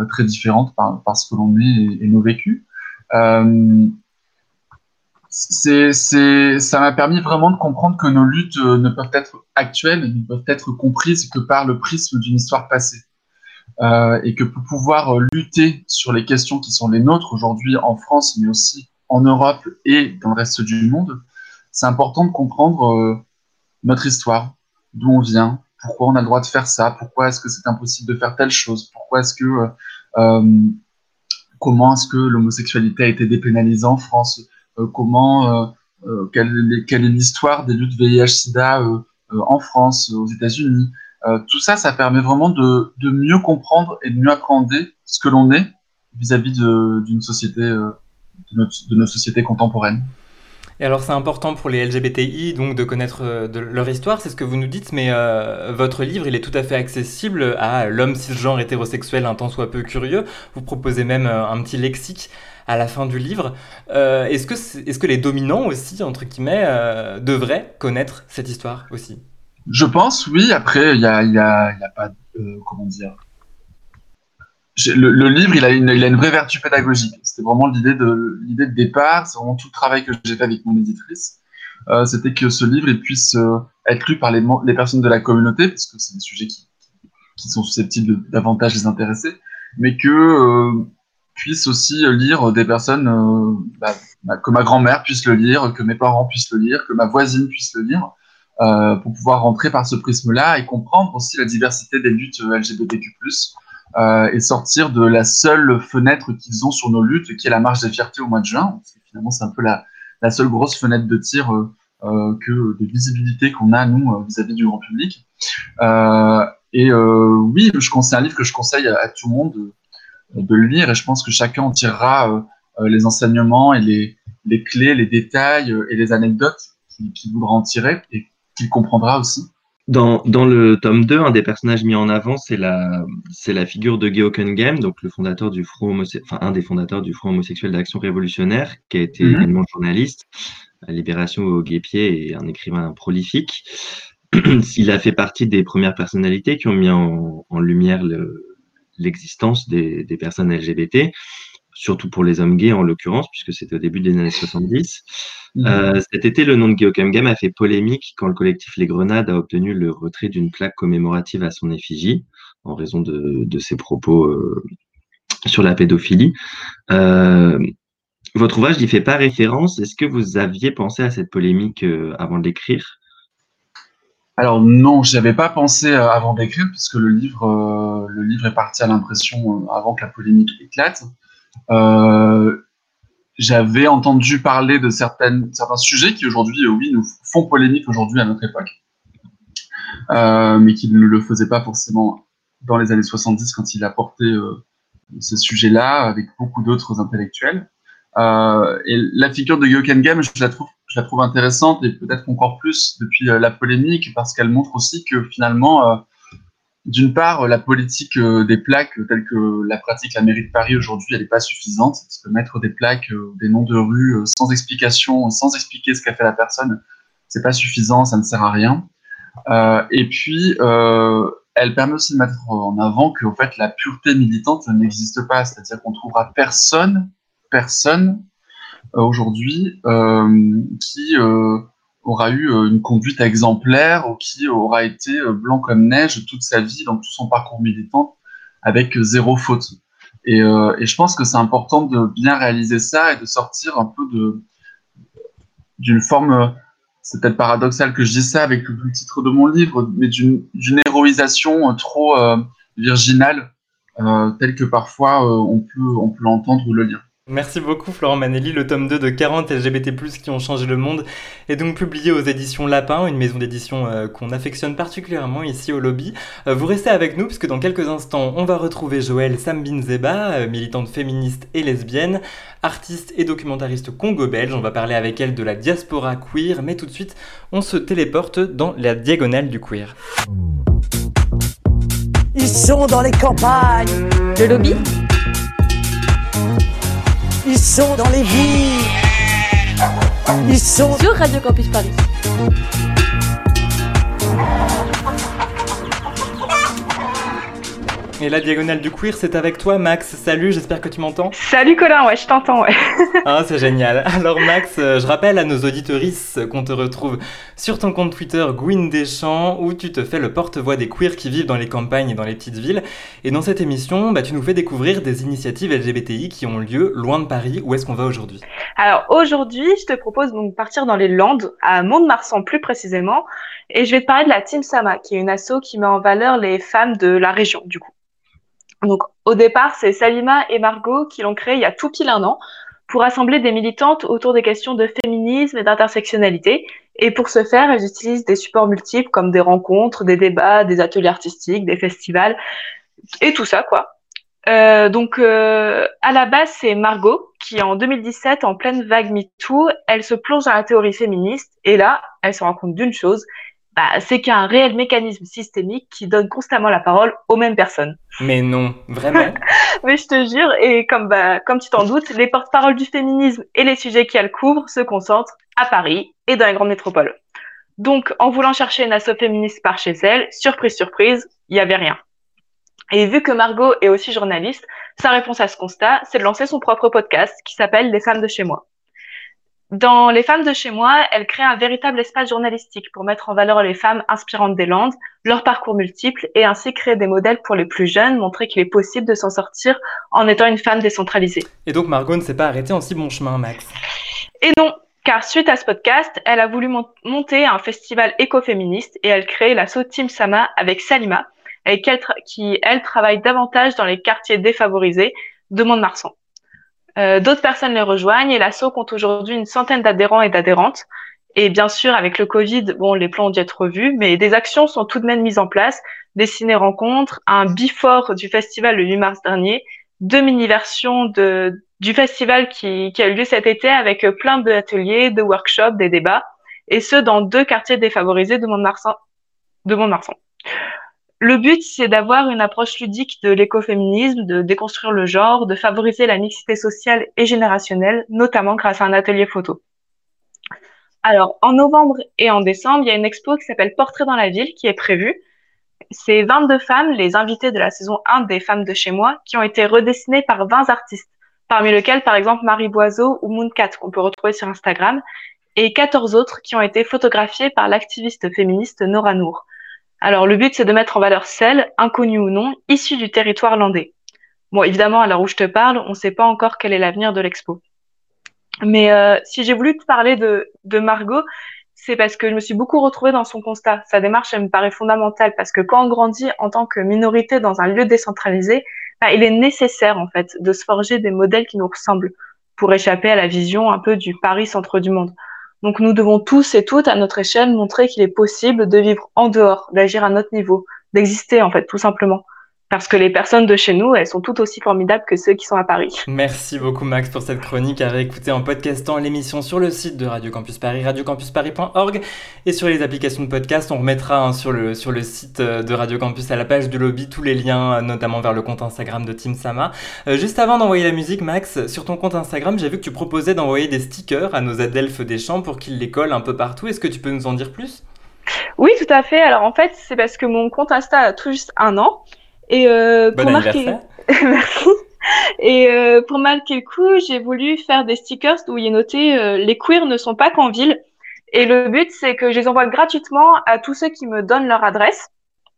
[SPEAKER 2] très différentes par, ce que l'on est et, nos vécus. c'est, ça m'a permis vraiment de comprendre que nos luttes ne peuvent être actuelles, ne peuvent être comprises que par le prisme d'une histoire passée. Euh, et que pour pouvoir euh, lutter sur les questions qui sont les nôtres aujourd'hui en France, mais aussi en Europe et dans le reste du monde, c'est important de comprendre euh, notre histoire, d'où on vient, pourquoi on a le droit de faire ça, pourquoi est-ce que c'est impossible de faire telle chose, pourquoi est-ce que comment est-ce que l'homosexualité a été dépénalisée en France, comment quelle, est- l'histoire des luttes VIH/SIDA en France, aux États-Unis. Euh, tout ça, ça permet vraiment de, mieux comprendre et de mieux appréhender ce que l'on est vis-à-vis d'une société, euh, de, nos sociétés contemporaines.
[SPEAKER 1] Et alors c'est important pour les LGBTI donc de connaître euh, de leur histoire, c'est ce que vous nous dites, mais votre livre il est tout à fait accessible à l'homme cisgenre hétérosexuel un tant soit peu curieux. Vous proposez même un petit lexique à la fin du livre. Est-ce que est-ce que les dominants aussi entre guillemets devraient connaître cette histoire aussi?
[SPEAKER 2] Je pense, oui. Après, il y a, y a, pas, euh, comment dire. Le, livre, il a, une, vraie vertu pédagogique. C'était vraiment l'idée de l'idée de départ. C'est vraiment tout le travail que j'ai fait avec mon éditrice. Euh, C'était que ce livre puisse euh, être lu par les, personnes de la communauté, parce que c'est des sujets qui, sont susceptibles de davantage les intéresser, mais que euh, puisse aussi lire des personnes bah, bah, que ma grand-mère puisse le lire, que mes parents puissent le lire, que ma voisine puisse le lire euh, pour pouvoir rentrer par ce prisme-là et comprendre aussi la diversité des luttes LGBTQ+, euh, et sortir de la seule fenêtre qu'ils ont sur nos luttes, qui est la marche des fiertés au mois de juin. Finalement, c'est un peu la, seule grosse fenêtre de tir euh, que de visibilité qu'on a, nous, vis-à-vis du grand public. Et oui, conseille un livre que je conseille à, tout le monde de, le lire, et je pense que chacun en tirera les enseignements et les, clés, les détails et les anecdotes qu'il qu'il voudra en tirer qu'il comprendra aussi.
[SPEAKER 10] Dans, dans le tome 2, un des personnages mis en avant, c'est la, c'est la figure de Geo Game, donc le fondateur du Front homose- enfin, un des fondateurs du Front homosexuel d'action révolutionnaire, qui a été
[SPEAKER 2] Mhm.
[SPEAKER 10] également journaliste à Libération au Guépier et un écrivain prolifique. Il a fait partie des premières personnalités qui ont mis en, en lumière le- l'existence des, des personnes LGBT, surtout pour les hommes gays en l'occurrence, puisque c'était au début des années 70. Euh, cet été, le nom de Geocam Game a fait polémique quand le collectif Les Grenades a obtenu le retrait d'une plaque commémorative à son effigie en raison de, de ses propos euh, sur la pédophilie. Euh, votre ouvrage n'y fait pas référence. Est-ce que vous aviez pensé à cette polémique avant de l'écrire?
[SPEAKER 2] Alors non, j'y avais pas pensé avant d'écrire, puisque le livre, le livre est parti à l'impression avant que la polémique éclate. Euh, J'avais entendu parler de certaines, certains sujets qui aujourd'hui, euh, oui, nous font polémique aujourd'hui à notre époque, euh, mais qui ne le faisaient pas forcément dans les années 70 quand il a porté euh, ce sujet-là avec beaucoup d'autres intellectuels. Et la figure de Gyoken Game, je la trouve, je la trouve intéressante et peut-être encore plus depuis la polémique parce qu'elle montre aussi que finalement, d'une part, la politique euh, des plaques telle que la pratique la mairie de Paris aujourd'hui, elle n'est pas suffisante. Parce que mettre des plaques, euh, des noms de rues euh, sans explication, sans expliquer ce qu'a fait la personne, c'est pas suffisant, ça ne sert à rien. Euh, et puis, euh, elle permet aussi de mettre en avant que en fait, la pureté militante n'existe pas. C'est-à-dire qu'on trouvera personne, personne aujourd'hui euh, qui aura eu euh, une conduite exemplaire ou qui aura été euh, blanc comme neige toute sa vie dans tout son parcours militant avec euh, zéro faute. Et, je pense que c'est important de bien réaliser ça et de sortir un peu de d'une forme, c'est peut-être paradoxal que je dise ça avec le, titre de mon livre, mais d'une héroïsation trop euh, virginale, telle que parfois on peut on peut l'entendre ou le lire.
[SPEAKER 1] Merci beaucoup Florent Manelli. Le tome 2 de 40 LGBT+, qui ont changé le monde est donc publié aux éditions Lapin, une maison d'édition euh, qu'on affectionne particulièrement ici au lobby. Euh, vous restez avec nous puisque dans quelques instants, on va retrouver Joël Sambinzeba, euh, militante féministe et lesbienne, artiste et documentariste congo-belge. On va parler avec elle de la diaspora queer, mais tout de suite, on se téléporte dans la diagonale du queer.
[SPEAKER 17] Ils sont dans les campagnes.
[SPEAKER 9] Le lobby?
[SPEAKER 17] Ils sont dans les villes. Ils sont
[SPEAKER 9] sur Radio Campus Paris.
[SPEAKER 1] Et la diagonale du queer, c'est avec toi, Max. Salut, j'espère que tu m'entends.
[SPEAKER 18] Salut Colin, ouais, je t'entends, ouais.
[SPEAKER 1] ah, c'est génial. Alors, Max, euh, je rappelle à nos auditorices qu'on te retrouve sur ton compte Twitter Gwyn Deschamps, où tu te fais le porte-voix des queers qui vivent dans les campagnes et dans les petites villes. Et dans cette émission, bah, tu nous fais découvrir des initiatives LGBTI qui ont lieu loin de Paris. Où est-ce qu'on va aujourd'hui?
[SPEAKER 18] Alors, aujourd'hui, je te propose donc de partir dans les Landes, à Mont-de-Marsan plus précisément, et je vais te parler de la Team Sama, qui est une asso qui met en valeur les femmes de la région, du coup. Donc, au départ, c'est Salima et Margot qui l'ont créé il y a tout pile un an pour rassembler des militantes autour des questions de féminisme et d'intersectionnalité. Et pour ce faire, elles utilisent des supports multiples comme des rencontres, des débats, des ateliers artistiques, des festivals et tout ça, quoi. Euh, donc, euh, à la base, c'est Margot qui, en 2017, en pleine vague MeToo, elle se plonge dans la théorie féministe et là, elle se rend compte d'une chose, bah, c'est qu'il y a un réel mécanisme systémique qui donne constamment la parole aux mêmes personnes.
[SPEAKER 1] Mais non, vraiment
[SPEAKER 18] Mais je te jure, et comme, bah, comme tu t'en doutes, les porte-paroles du féminisme et les sujets qu'elle couvre se concentrent à Paris et dans les grandes métropoles. Donc, en voulant chercher une asso féministe par chez elle, surprise, surprise, il n'y avait rien. Et vu que Margot est aussi journaliste, sa réponse à ce constat, c'est de lancer son propre podcast qui s'appelle Les femmes de chez moi. Dans Les femmes de chez moi, elle crée un véritable espace journalistique pour mettre en valeur les femmes inspirantes des Landes, leurs parcours multiples et ainsi créer des modèles pour les plus jeunes, montrer qu'il est possible de s'en sortir en étant une femme décentralisée.
[SPEAKER 1] Et donc Margot ne s'est pas arrêtée en si bon chemin, Max.
[SPEAKER 18] Et non, car suite à ce podcast, elle a voulu monter un festival écoféministe et elle crée l'assaut Team Sama avec Salima, elle qui, elle, travaille davantage dans les quartiers défavorisés de Mont-de-Marsan. Euh, D'autres personnes les rejoignent et l'assaut compte aujourd'hui une centaine d'adhérents et d'adhérentes. Et bien sûr, avec le Covid, bon, les plans ont dû être revus, mais des actions sont tout de même mises en place. Des ciné-rencontres, un before du festival le 8 mars dernier, deux mini-versions de, du festival qui, qui a eu lieu cet été avec plein d'ateliers, de workshops, des débats, et ce, dans deux quartiers défavorisés de Mont-de-Marsan. De Mont-de-Marsan. Le but, c'est d'avoir une approche ludique de l'écoféminisme, de déconstruire le genre, de favoriser la mixité sociale et générationnelle, notamment grâce à un atelier photo. Alors, en novembre et en décembre, il y a une expo qui s'appelle Portrait dans la ville qui est prévue. C'est 22 femmes, les invitées de la saison 1 des Femmes de chez moi, qui ont été redessinées par 20 artistes, parmi lesquels, par exemple, Marie Boiseau ou Mooncat, qu'on peut retrouver sur Instagram, et 14 autres qui ont été photographiées par l'activiste féministe Nora Nour. Alors, le but, c'est de mettre en valeur celles, inconnues ou non, issues du territoire landais. Bon, évidemment, à l'heure où je te parle, on ne sait pas encore quel est l'avenir de l'expo. Mais euh, si j'ai voulu te parler de, de Margot, c'est parce que je me suis beaucoup retrouvée dans son constat. Sa démarche, elle me paraît fondamentale parce que quand on grandit en tant que minorité dans un lieu décentralisé, bah, il est nécessaire, en fait, de se forger des modèles qui nous ressemblent pour échapper à la vision un peu du Paris centre du monde. Donc nous devons tous et toutes, à notre échelle, montrer qu'il est possible de vivre en dehors, d'agir à notre niveau, d'exister en fait, tout simplement. Parce que les personnes de chez nous, elles sont tout aussi formidables que ceux qui sont à Paris.
[SPEAKER 1] Merci beaucoup Max pour cette chronique à réécouter en podcastant l'émission sur le site de Radio Campus Paris, radiocampusparis.org et sur les applications de podcast. On remettra hein, sur, le, sur le site euh, de Radio Campus à la page du lobby tous les liens, euh, notamment vers le compte Instagram de Team Sama. Euh, juste avant d'envoyer la musique, Max, sur ton compte Instagram, j'ai vu que tu proposais d'envoyer des stickers à nos adelphes des champs pour qu'ils les collent un peu partout. Est-ce que tu peux nous en dire plus?
[SPEAKER 18] Oui, tout à fait. Alors en fait, c'est parce que mon compte Insta a tout juste un an et euh,
[SPEAKER 1] bon
[SPEAKER 18] pour marquer, merci. Et euh, pour marquer le coup, j'ai voulu faire des stickers où il est noté euh, les queers ne sont pas qu'en ville. Et le but, c'est que je les envoie gratuitement à tous ceux qui me donnent leur adresse.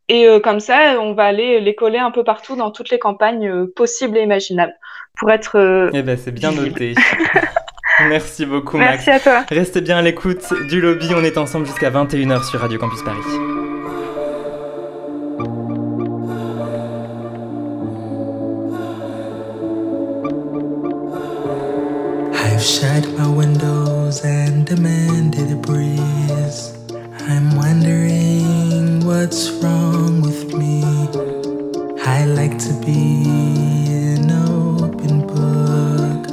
[SPEAKER 18] Et euh, comme ça, on va aller les coller un peu partout dans toutes les campagnes possibles et imaginables pour être.
[SPEAKER 1] Eh ben, c'est bien noté. Merci beaucoup, Max.
[SPEAKER 18] Merci à toi.
[SPEAKER 1] Restez bien à l'écoute du lobby. On est ensemble jusqu'à 21h sur Radio Campus Paris.
[SPEAKER 19] And demanded a breeze. I'm wondering what's wrong with me. I like to be an open book,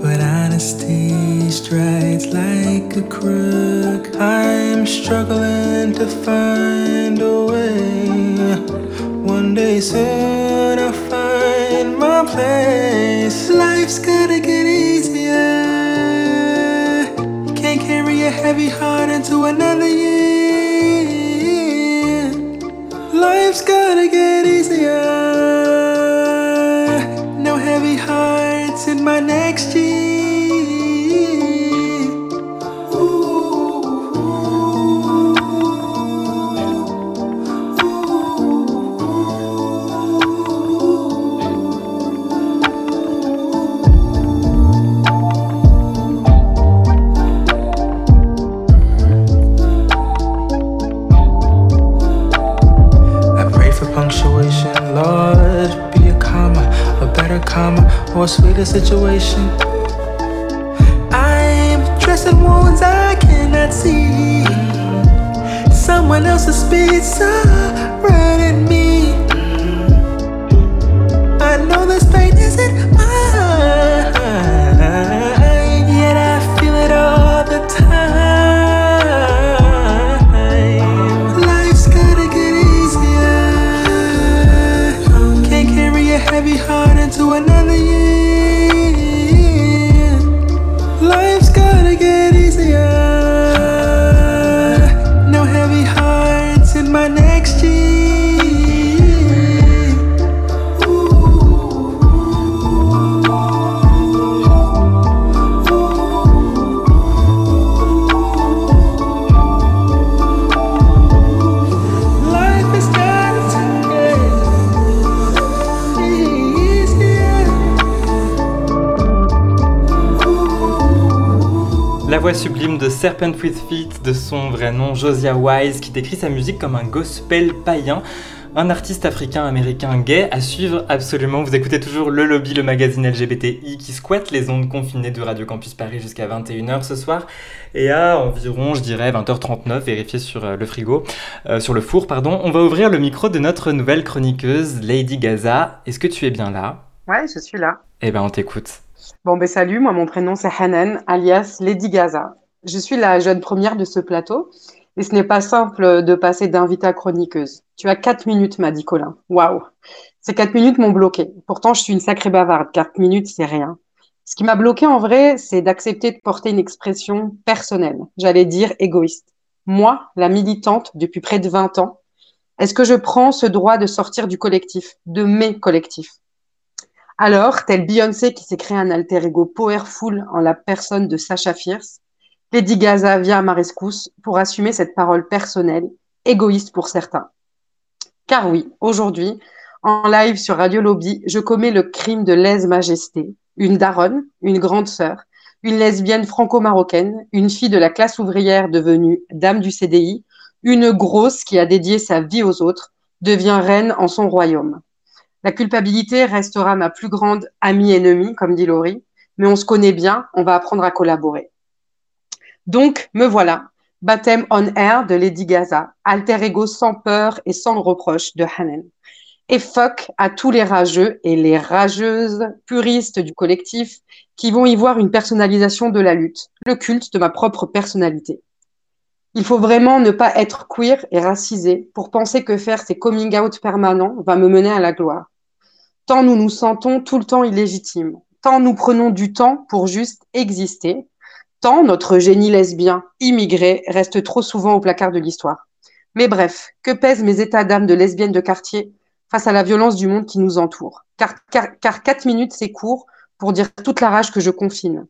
[SPEAKER 19] but honesty strides like a crook. I'm struggling to find a way. One day soon I'll find my place. Life's gonna get behind sweeter situation. I'm dressing wounds I cannot see. Someone else's pizza
[SPEAKER 1] La voix sublime de Serpent with Feet, de son vrai nom Josiah Wise, qui décrit sa musique comme un gospel païen. Un artiste africain-américain gay à suivre absolument. Vous écoutez toujours Le Lobby, le magazine LGBTI qui squatte les ondes confinées de Radio Campus Paris jusqu'à 21h ce soir. Et à environ, je dirais, 20h39, vérifiez sur euh, le frigo, euh, sur le four, pardon, on va ouvrir le micro de notre nouvelle chroniqueuse, Lady Gaza. Est-ce que tu es bien là?
[SPEAKER 12] Ouais, je suis là.
[SPEAKER 1] Eh ben, on t'écoute.
[SPEAKER 12] Bon, ben salut, moi mon prénom c'est Hanan, alias Lady Gaza. Je suis la jeune première de ce plateau et ce n'est pas simple de passer d'invité à chroniqueuse. Tu as quatre minutes, m'a dit Colin. Waouh Ces quatre minutes m'ont bloqué. Pourtant, je suis une sacrée bavarde. Quatre minutes, c'est rien. Ce qui m'a bloqué en vrai, c'est d'accepter de porter une expression personnelle, j'allais dire égoïste. Moi, la militante depuis près de 20 ans, est-ce que je prends ce droit de sortir du collectif, de mes collectifs? Alors, tel Beyoncé qui s'est créé un alter ego powerful en la personne de Sacha Fierce, Lady Gaza vient à ma pour assumer cette parole personnelle, égoïste pour certains. Car oui, aujourd'hui, en live sur Radio Lobby, je commets le crime de lèse-majesté, une daronne, une grande sœur, une lesbienne franco-marocaine, une fille de la classe ouvrière devenue dame du CDI, une grosse qui a dédié sa vie aux autres, devient reine en son royaume. La culpabilité restera ma plus grande amie ennemie, comme dit Laurie, mais on se connaît bien, on va apprendre à collaborer. Donc, me voilà, baptême on air de Lady Gaza, alter ego sans peur et sans reproche de Hanen. Et fuck à tous les rageux et les rageuses puristes du collectif qui vont y voir une personnalisation de la lutte, le culte de ma propre personnalité. Il faut vraiment ne pas être queer et racisé pour penser que faire ces coming out permanents va me mener à la gloire. Tant nous nous sentons tout le temps illégitimes, tant nous prenons du temps pour juste exister, tant notre génie lesbien immigré reste trop souvent au placard de l'histoire. Mais bref, que pèsent mes états d'âme de lesbienne de quartier face à la violence du monde qui nous entoure? Car, car, car quatre minutes, c'est court pour dire toute la rage que je confine.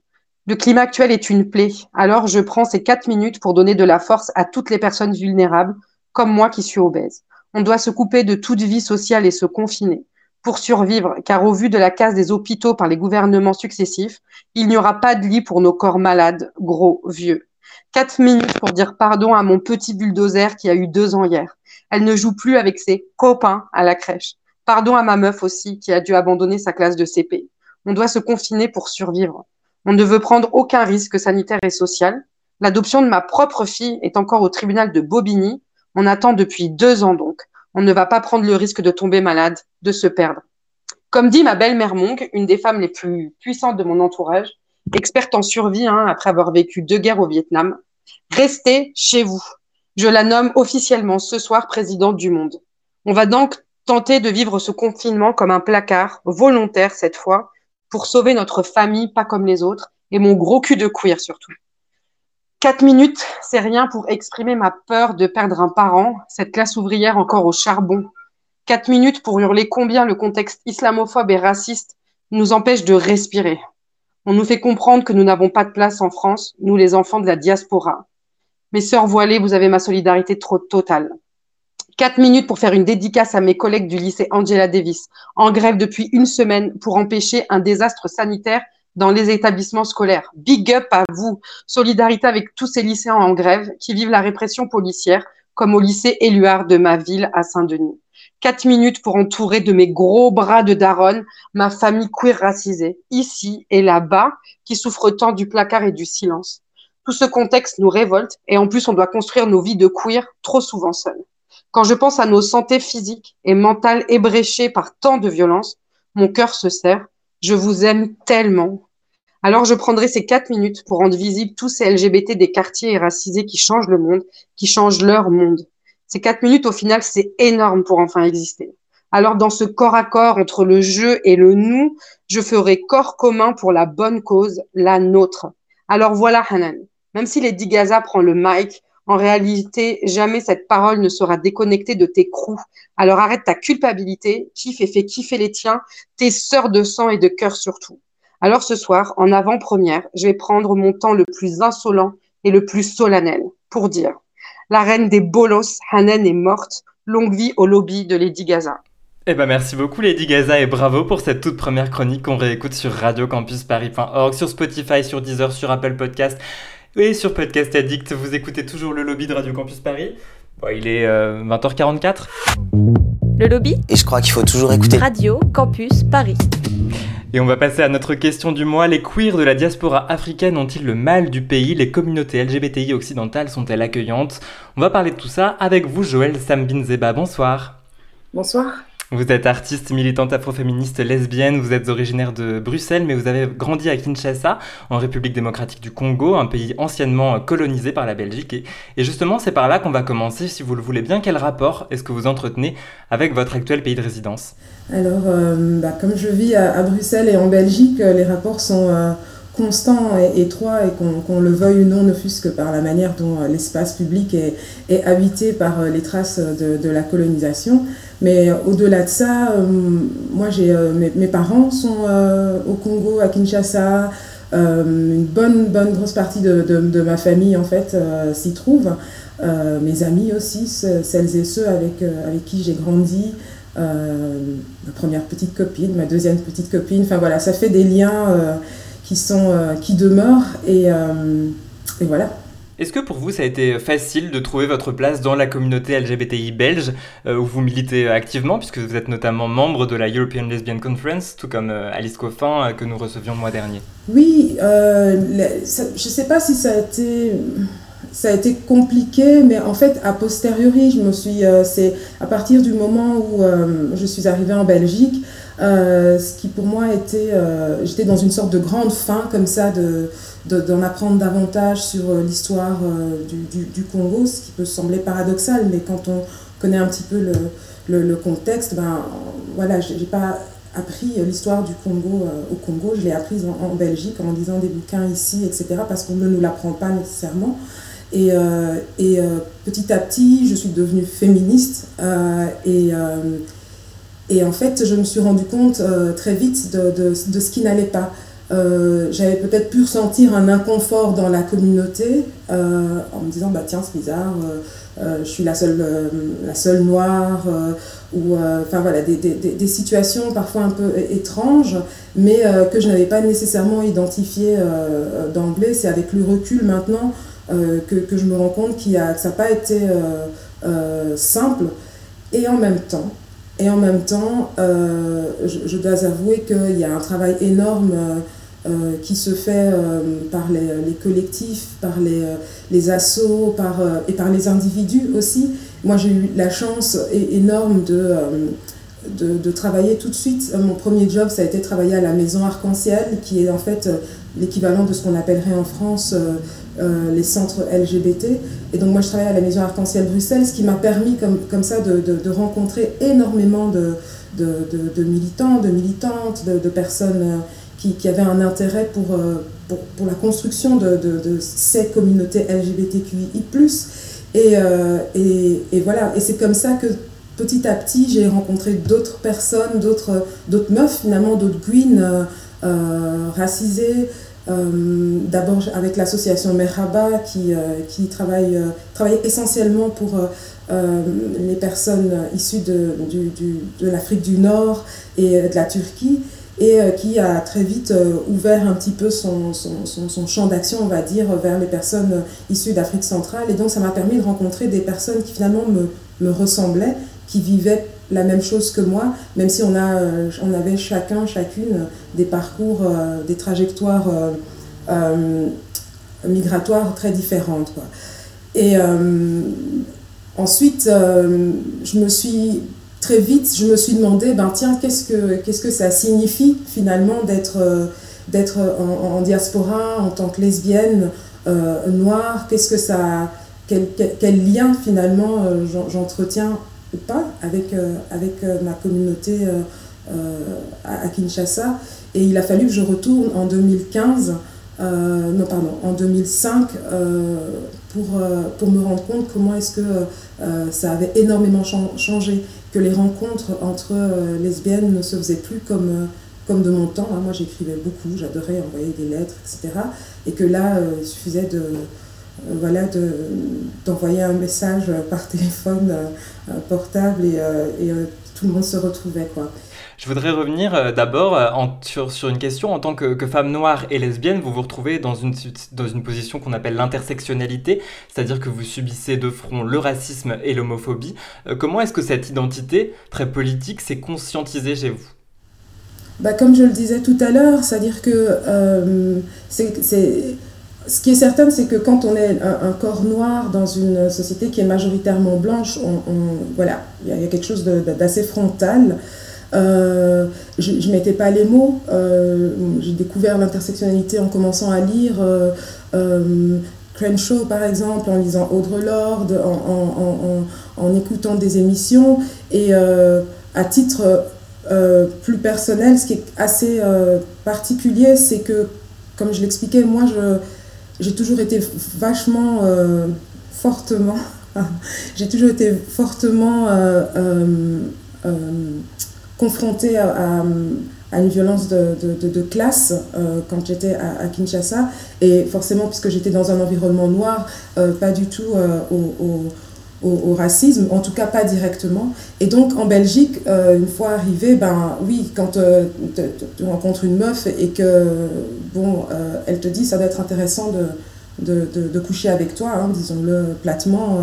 [SPEAKER 12] Le climat actuel est une plaie, alors je prends ces quatre minutes pour donner de la force à toutes les personnes vulnérables, comme moi qui suis obèse. On doit se couper de toute vie sociale et se confiner pour survivre, car au vu de la casse des hôpitaux par les gouvernements successifs, il n'y aura pas de lit pour nos corps malades, gros, vieux. Quatre minutes pour dire pardon à mon petit bulldozer qui a eu deux ans hier. Elle ne joue plus avec ses copains à la crèche. Pardon à ma meuf aussi qui a dû abandonner sa classe de CP. On doit se confiner pour survivre. On ne veut prendre aucun risque sanitaire et social. L'adoption de ma propre fille est encore au tribunal de Bobigny. On attend depuis deux ans donc. On ne va pas prendre le risque de tomber malade, de se perdre. Comme dit ma belle-mère Monk, une des femmes les plus puissantes de mon entourage, experte en survie hein, après avoir vécu deux guerres au Vietnam, restez chez vous. Je la nomme officiellement ce soir présidente du monde. On va donc tenter de vivre ce confinement comme un placard, volontaire cette fois, pour sauver notre famille, pas comme les autres, et mon gros cul de queer surtout. Quatre minutes, c'est rien pour exprimer ma peur de perdre un parent, cette classe ouvrière encore au charbon. Quatre minutes pour hurler combien le contexte islamophobe et raciste nous empêche de respirer. On nous fait comprendre que nous n'avons pas de place en France, nous les enfants de la diaspora. Mes sœurs voilées, vous avez ma solidarité trop totale. Quatre minutes pour faire une dédicace à mes collègues du lycée Angela Davis, en grève depuis une semaine pour empêcher un désastre sanitaire dans les établissements scolaires. Big up à vous. Solidarité avec tous ces lycéens en grève qui vivent la répression policière, comme au lycée Éluard de ma ville à Saint-Denis. Quatre minutes pour entourer de mes gros bras de daronne ma famille queer racisée, ici et là-bas, qui souffre tant du placard et du silence. Tout ce contexte nous révolte et en plus on doit construire nos vies de queer trop souvent seules. Quand je pense à nos santé physiques et mentales ébréchées par tant de violence, mon cœur se serre. Je vous aime tellement. Alors je prendrai ces quatre minutes pour rendre visible tous ces LGBT des quartiers et racisés qui changent le monde, qui changent leur monde. Ces quatre minutes, au final, c'est énorme pour enfin exister. Alors dans ce corps à corps entre le je et le nous, je ferai corps commun pour la bonne cause, la nôtre. Alors voilà Hanan, même si Lady Gaza prend le mic, en réalité, jamais cette parole ne sera déconnectée de tes crous. Alors arrête ta culpabilité, kiffe et fais kiffer les tiens, tes sœurs de sang et de cœur surtout. Alors ce soir, en avant-première, je vais prendre mon temps le plus insolent et le plus solennel pour dire la reine des bolos, Hanen est morte, longue vie au lobby de Lady Gaza.
[SPEAKER 1] Eh ben merci beaucoup Lady Gaza et bravo pour cette toute première chronique qu'on réécoute sur radiocampusparis.org, sur Spotify, sur Deezer, sur Apple Podcast et sur Podcast Addict. Vous écoutez toujours le lobby de Radio Campus Paris. Bon, il est euh, 20h44.
[SPEAKER 9] Le lobby
[SPEAKER 7] Et je crois qu'il faut toujours écouter.
[SPEAKER 9] Radio Campus Paris.
[SPEAKER 1] Et on va passer à notre question du mois. Les queers de la diaspora africaine ont-ils le mal du pays? Les communautés LGBTI occidentales sont-elles accueillantes? On va parler de tout ça avec vous, Joël Sambinzeba. Bonsoir.
[SPEAKER 20] Bonsoir.
[SPEAKER 1] Vous êtes artiste, militante afroféministe lesbienne, vous êtes originaire de Bruxelles, mais vous avez grandi à Kinshasa, en République démocratique du Congo, un pays anciennement colonisé par la Belgique. Et, justement, c'est par là qu'on va commencer, si vous le voulez bien. Quel rapport est-ce que vous entretenez avec votre actuel pays de résidence?
[SPEAKER 20] Alors, euh, bah, comme je vis à, Bruxelles et en Belgique, les rapports sont euh, constants et étroits, et qu'on qu le veuille ou non, ne fût-ce que par la manière dont l'espace public est, habité par les traces de la colonisation. Mais au-delà de ça, euh, moi, j'ai euh, mes, parents sont euh, au Congo, à Kinshasa. une bonne, bonne grosse partie de, de, de ma famille, en fait, s'y trouve. mes amis aussi, celles et ceux avec, avec qui j'ai grandi. ma première petite copine, ma deuxième petite copine. Enfin voilà, ça fait des liens qui, sont, qui demeurent. Et, et voilà.
[SPEAKER 1] Est-ce que pour vous, ça a été facile de trouver votre place dans la communauté LGBTI belge, euh, où vous militez activement, puisque vous êtes notamment membre de la European Lesbian Conference, tout comme euh, Alice Coffin, euh, que nous recevions le mois dernier?
[SPEAKER 20] Oui, je ne sais pas si ça a été... Ça a été compliqué, mais en fait, a posteriori, je me suis, c'est à partir du moment où je suis arrivée en Belgique, ce qui pour moi était, j'étais dans une sorte de grande faim comme ça de, d'en apprendre davantage sur l'histoire du, du, du, Congo, ce qui peut sembler paradoxal, mais quand on connaît un petit peu le, le, contexte, ben voilà, j'ai pas appris l'histoire du Congo euh, au Congo, je l'ai apprise en, Belgique en lisant des bouquins ici, etc., parce qu'on ne nous l'apprend pas nécessairement. Et, euh, et euh, petit à petit, je suis devenue féministe et, et en fait, je me suis rendu compte très vite de, de, de ce qui n'allait pas. Euh, j'avais peut-être pu ressentir un inconfort dans la communauté euh, en me disant bah tiens c'est bizarre euh, je suis la seule la seule noire ou enfin voilà des, des, des, situations parfois un peu étranges mais que je n'avais pas nécessairement identifié d'emblée. C'est avec le recul maintenant que, que, je me rends compte qu'il a, que ça n'a pas été simple. Et en même temps et en même temps, je, je, dois avouer qu'il y a un travail énorme euh, qui se fait euh, par les, les, collectifs, par les, les assos par, et par les individus aussi. Moi, j'ai eu la chance énorme de, de, travailler tout de suite. Mon premier job, ça a été travailler à la Maison Arc-en-Ciel, qui est en fait l'équivalent de ce qu'on appellerait en France euh, les centres LGBT. Et donc moi, je travaillais à la Maison Arc-en-Ciel Bruxelles, ce qui m'a permis comme, comme ça de, de, de rencontrer énormément de, de, militants, de militantes, de, personnes qui, qui, avaient un intérêt pour, pour, pour la construction de, ces communautés LGBTQI+. Et, euh, et, et voilà, et c'est comme ça que petit à petit, j'ai rencontré d'autres personnes, d'autres meufs finalement, d'autres queens euh, racisées, euh, D'abord avec l'association Merhaba qui, euh, qui travaille, euh, travaille essentiellement pour euh, les personnes issues de, de l'Afrique du Nord et de la Turquie et qui a très vite ouvert un petit peu son, son, son, champ d'action, on va dire, vers les personnes issues d'Afrique centrale. Et donc ça m'a permis de rencontrer des personnes qui finalement me, me ressemblaient, qui vivaient la même chose que moi, même si on, a, on avait chacun, chacune des parcours, des trajectoires migratoires très différentes. Quoi. Et ensuite, je me suis très vite, je me suis demandé, ben tiens, qu'est-ce que, qu'est-ce que ça signifie finalement d'être, euh, d'être en, diaspora en tant que lesbienne euh, noire? Qu'est-ce que ça, quel, quel, lien finalement euh, j'entretiens ou pas avec, avec ma communauté à, Kinshasa? Et il a fallu que je retourne en 2015, non pardon, en 2005 pour, pour me rendre compte comment est-ce que ça avait énormément changé que les rencontres entre euh, lesbiennes ne se faisaient plus comme, euh, comme de mon temps. Hein. Moi, j'écrivais beaucoup, j'adorais envoyer des lettres, etc. Et que là, euh, il suffisait de, voilà, d'envoyer un message par téléphone portable et, et tout le monde se retrouvait. Quoi.
[SPEAKER 1] Je voudrais revenir euh, d'abord euh, sur, une question. En tant que, femme noire et lesbienne, vous vous retrouvez dans une, position qu'on appelle l'intersectionnalité, c'est-à-dire que vous subissez de front le racisme et l'homophobie. Euh, comment est-ce que cette identité très politique s'est conscientisée chez vous?
[SPEAKER 20] Bah, Comme je le disais tout à l'heure, c'est-à-dire que ce qui est certain, c'est que quand on est un, corps noir dans une société qui est majoritairement blanche, voilà, il y, a quelque chose d'assez frontal. Euh, je ne mettais pas les mots. Euh, j'ai découvert l'intersectionnalité en commençant à lire euh, Crenshaw, par exemple, en lisant Audre Lorde, en, en, écoutant des émissions. Et à titre plus personnel, ce qui est assez particulier, c'est que, comme je l'expliquais, moi, j'ai toujours été vachement fortement, j'ai toujours été fortement confrontée à, une violence de, classe euh, quand j'étais à, Kinshasa. Et forcément, puisque j'étais dans un environnement noir, euh, pas du tout euh, au, racisme, en tout cas pas directement. Et donc en Belgique, une fois arrivé, ben oui, quand tu rencontres une meuf et que, bon, elle te dit ça doit être intéressant de, de, de coucher avec toi, hein, disons-le platement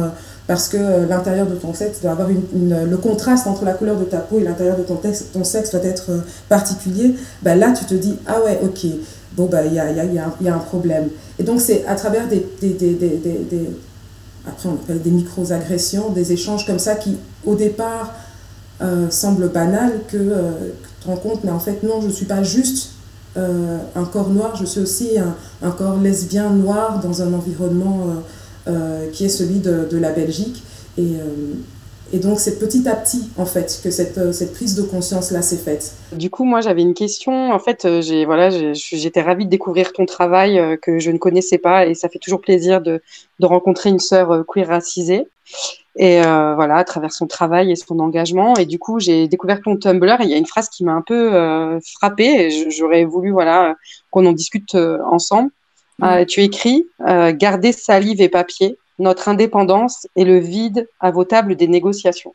[SPEAKER 20] parce que euh, l'intérieur de ton sexe doit avoir une, le contraste entre la couleur de ta peau et l'intérieur de ton, ton sexe doit être euh, particulier, bah là tu te dis ah ouais ok, bon bah il y a, y, a, y a, un problème. Et donc c'est à travers des, des, des, des, après on appelle des micro-agressions, des échanges comme ça qui au départ euh, semblent banals que euh, tu te rends compte mais en fait non je ne suis pas juste un corps noir, je suis aussi un, corps lesbien noir dans un environnement euh, qui est celui de, de la Belgique. Et, euh, et donc c'est petit à petit en fait que cette, euh, cette prise de conscience là s'est faite.
[SPEAKER 12] Du coup moi j'avais une question. En fait j'ai voilà j'étais ravie de découvrir ton travail que je ne connaissais pas et ça fait toujours plaisir de, de rencontrer une sœur queer racisée. Et euh, voilà à travers son travail et son engagement. Et du coup j'ai découvert ton Tumblr et il y a une phrase qui m'a un peu euh, frappée et j'aurais voulu voilà qu'on en discute ensemble. Euh, tu écris euh, Gardez salive et papier, notre indépendance est le vide à vos tables des négociations.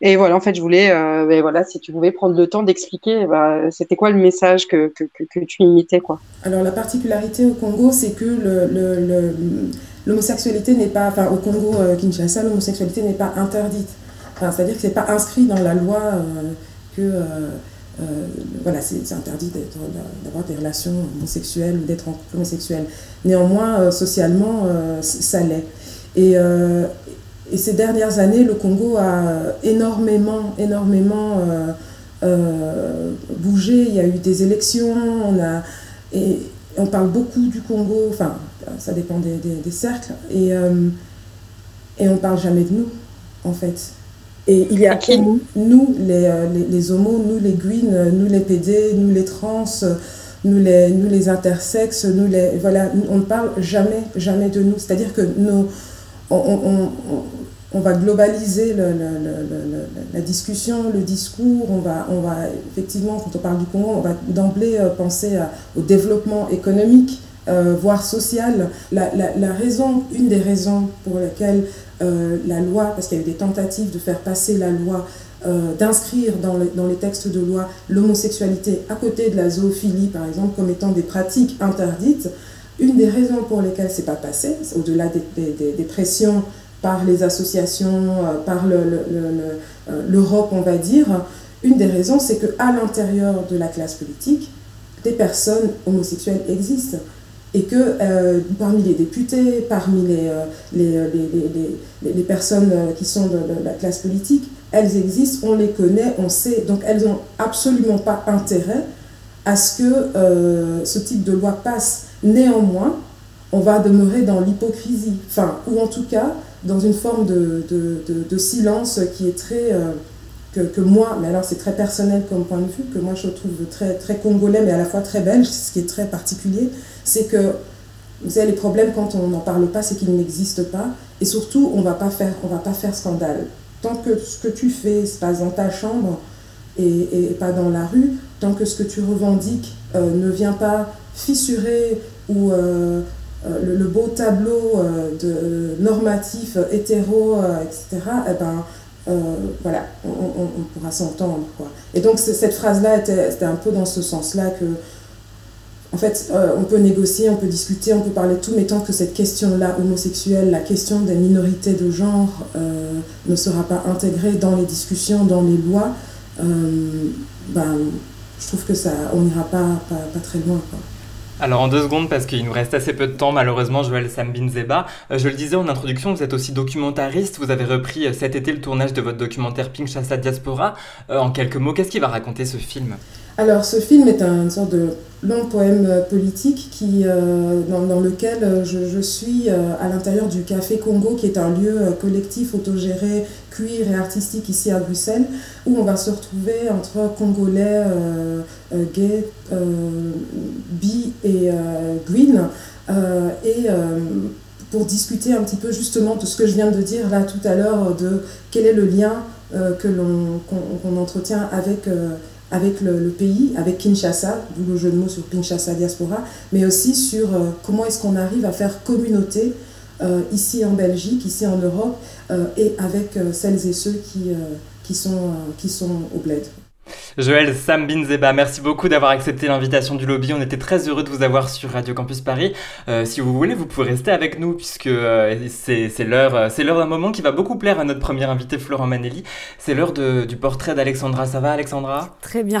[SPEAKER 12] Et voilà, en fait, je voulais, euh, ben voilà, si tu pouvais prendre le temps d'expliquer, bah, c'était quoi le message que, que, tu imitais, quoi?
[SPEAKER 20] Alors, la particularité au Congo, c'est que l'homosexualité n'est pas, enfin, au Congo, Kinshasa, l'homosexualité n'est pas interdite. Enfin, C'est-à-dire que c'est pas inscrit dans la loi que euh, voilà, c'est interdit d'avoir des relations homosexuelles ou d'être homosexuel. Néanmoins, euh, socialement, euh, ça l'est. Et, et, ces dernières années, le Congo a énormément, énormément bougé. Il y a eu des élections, on, a, et on parle beaucoup du Congo, enfin, ça dépend des, des, des cercles, et, et on parle jamais de nous, en fait. Et il y a nous, nous euh, les, les, homos, nous les greens, euh, nous les PD, nous les trans, euh, nous les, nous les intersexes, nous les, voilà, on ne parle jamais, jamais de nous. C'est-à-dire que nous, on, on, on, va globaliser le, le, la discussion, le discours, on va, on va effectivement, quand on parle du Congo, on va d'emblée penser au développement économique, voire social. La, la, la, raison, une des raisons pour lesquelles euh, la loi, parce qu'il y a eu des tentatives de faire passer la loi, euh, d'inscrire dans, les textes de loi l'homosexualité à côté de la zoophilie, par exemple, comme étant des pratiques interdites. Une des raisons pour lesquelles c'est pas passé, au-delà des, pressions par les associations, par l'Europe, on va dire, une des raisons, c'est qu'à l'intérieur de la classe politique, des personnes homosexuelles existent et que euh, parmi les députés, parmi les, euh, euh, les, les, les, personnes qui sont de, la classe politique, elles existent, on les connaît, on sait, donc elles n'ont absolument pas intérêt à ce que ce type de loi passe. Néanmoins, on va demeurer dans l'hypocrisie, enfin, ou en tout cas dans une forme de, de, de silence qui est très que, moi, mais alors c'est très personnel comme point de vue, que moi je trouve très, très congolais, mais à la fois très belge, ce qui est très particulier, c'est que vous savez, les problèmes quand on n'en parle pas, c'est qu'ils n'existent pas, et surtout, on ne va pas faire scandale. Tant que ce que tu fais se passe dans ta chambre et, et pas dans la rue, tant que ce que tu revendiques euh, ne vient pas fissurer ou euh, euh, le, beau tableau de, normatif hétéro, etc., eh ben, voilà, on, pourra s'entendre. Et donc cette phrase-là était, un peu dans ce sens-là que, en fait, euh, on peut négocier, on peut discuter, on peut parler de tout, mais tant que cette question-là homosexuelle, la question des minorités de genre euh, ne sera pas intégrée dans les discussions, dans les lois, ben, je trouve que ça, on n'ira pas, très loin.
[SPEAKER 1] Alors en deux secondes, parce qu'il nous reste assez peu de temps, malheureusement, Joël Sambin Zeba. Euh, je le disais en introduction, vous êtes aussi documentariste. Vous avez repris euh, cet été le tournage de votre documentaire Pink Chassa Diaspora. Euh, en quelques mots, qu'est-ce qui va raconter ce film?
[SPEAKER 20] Alors, ce film est un, une sorte de long poème politique qui, euh, dans, lequel euh, je, suis euh, à l'intérieur du Café Congo, qui est un lieu collectif, autogéré, cuir et artistique ici à Bruxelles, où on va se retrouver entre Congolais, gays, bi et green, et pour discuter un petit peu justement de ce que je viens de dire là tout à l'heure, de quel est le lien que l'on entretient avec avec le, pays, avec Kinshasa, d'où le jeu de mots sur Kinshasa Diaspora, mais aussi sur euh, comment est-ce qu'on arrive à faire communauté euh, ici en Belgique, ici en Europe, euh, et avec celles et ceux qui, qui, sont, qui sont au bled.
[SPEAKER 1] Joël Sam Binzeba, merci beaucoup d'avoir accepté l'invitation du lobby. On était très heureux de vous avoir sur Radio Campus Paris. Euh, si vous voulez, vous pouvez rester avec nous puisque euh, c'est l'heure euh, c'est l'heure d'un moment qui va beaucoup plaire à notre premier invité Florent Manelli. C'est l'heure du portrait d'Alexandra. Ça va Alexandra?
[SPEAKER 6] Très bien.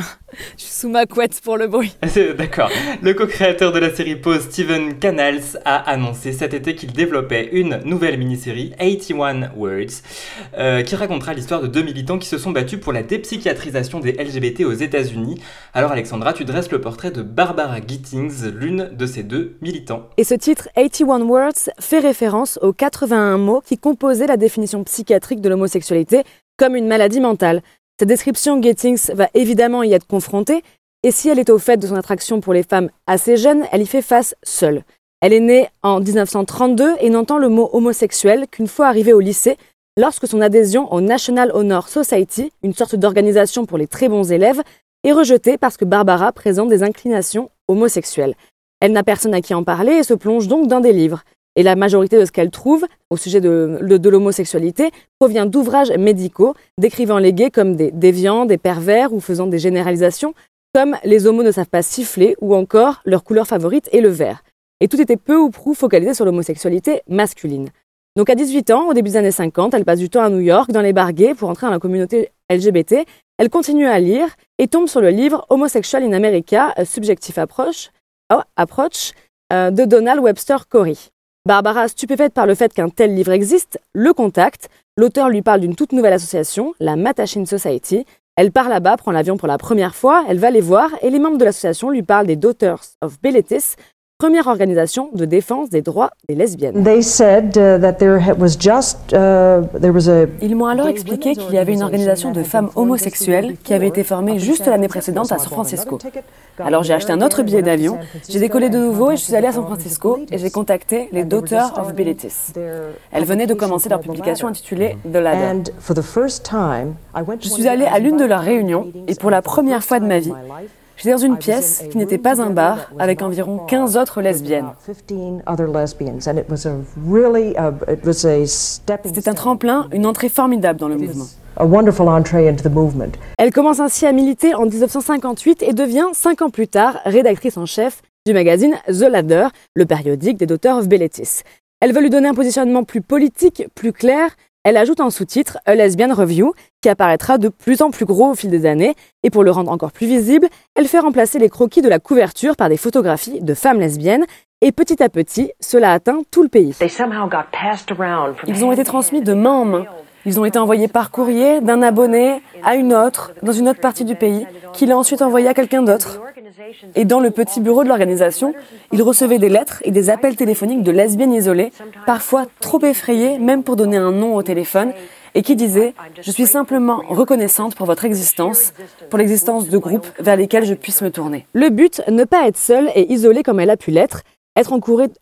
[SPEAKER 6] Je suis sous ma couette pour le bruit.
[SPEAKER 1] D'accord. Le co-créateur de la série Pause, Steven Canals, a annoncé cet été qu'il développait une nouvelle mini-série, 81 Words, qui racontera l'histoire de deux militants qui se sont battus pour la dépsychiatrisation des LGBT aux États-Unis. Alors Alexandra, tu dresses le portrait de Barbara Gittings, l'une de ces deux militants.
[SPEAKER 6] Et ce titre 81 Words fait référence aux 81 mots qui composaient la définition psychiatrique de l'homosexualité comme une maladie mentale. Cette description, Gittings va évidemment y être confrontée, et si elle est au fait de son attraction pour les femmes assez jeunes, elle y fait face seule. Elle est née en 1932 et n'entend le mot homosexuel qu'une fois arrivée au lycée, lorsque son adhésion au National Honor Society, une sorte d'organisation pour les très bons élèves, est rejetée parce que Barbara présente des inclinations homosexuelles. Elle n'a personne à qui en parler et se plonge donc dans des livres. Et la majorité de ce qu'elle trouve au sujet de, l'homosexualité provient d'ouvrages médicaux décrivant les gays comme des déviants, des pervers ou faisant des généralisations, comme les homos ne savent pas siffler ou encore leur couleur favorite est le vert. Et tout était peu ou prou focalisé sur l'homosexualité masculine. Donc à 18 ans, au début des années 50, elle passe du temps à New York, dans les barguets, pour entrer dans la communauté LGBT. Elle continue à lire et tombe sur le livre Homosexual in America, Subjective Approach, oh, euh, de Donald Webster Corey. Barbara, stupéfaite par le fait qu'un tel livre existe, le contacte. L'auteur lui parle d'une toute nouvelle association, la Mattachine Society. Elle part là-bas, prend l'avion pour la première fois, elle va les voir et les membres de l'association lui parlent des Daughters of Beletis, première organisation de défense des droits des lesbiennes. Ils m'ont alors expliqué qu'il y avait une organisation de femmes homosexuelles qui avait été formée juste l'année précédente à San Francisco. Alors j'ai acheté un autre billet d'avion, j'ai décollé de nouveau et je suis allée à San Francisco et j'ai contacté les Daughters of Bilitis. Elles venaient de commencer leur publication intitulée The Ladder. Je suis allée à l'une de leurs réunions et pour la première fois de ma vie, J'étais dans une pièce qui n'était pas un bar avec environ 15 autres lesbiennes. C'était un tremplin, une entrée formidable dans le mouvement. Elle commence ainsi à militer en 1958 et devient, cinq ans plus tard, rédactrice en chef du magazine The Ladder, le périodique des Daughters of Belletis. Elle veut lui donner un positionnement plus politique, plus clair. Elle ajoute en sous-titre A Lesbian Review, qui apparaîtra de plus en plus gros au fil des années. Et pour le rendre encore plus visible, elle fait remplacer les croquis de la couverture par des photographies de femmes lesbiennes. Et petit à petit, cela atteint tout le pays. Ils ont été transmis de main en main. Ils ont été envoyés par courrier d'un abonné à une autre, dans une autre partie du pays, qui l'a ensuite envoyé à quelqu'un d'autre. Et dans le petit bureau de l'organisation, ils recevaient des lettres et des appels téléphoniques de lesbiennes isolées, parfois trop effrayées, même pour donner un nom au téléphone, et qui disaient ⁇ Je suis simplement reconnaissante pour votre existence, pour l'existence de groupes vers lesquels je puisse me tourner. ⁇ Le but, ne pas être seule et isolée comme elle a pu l'être, être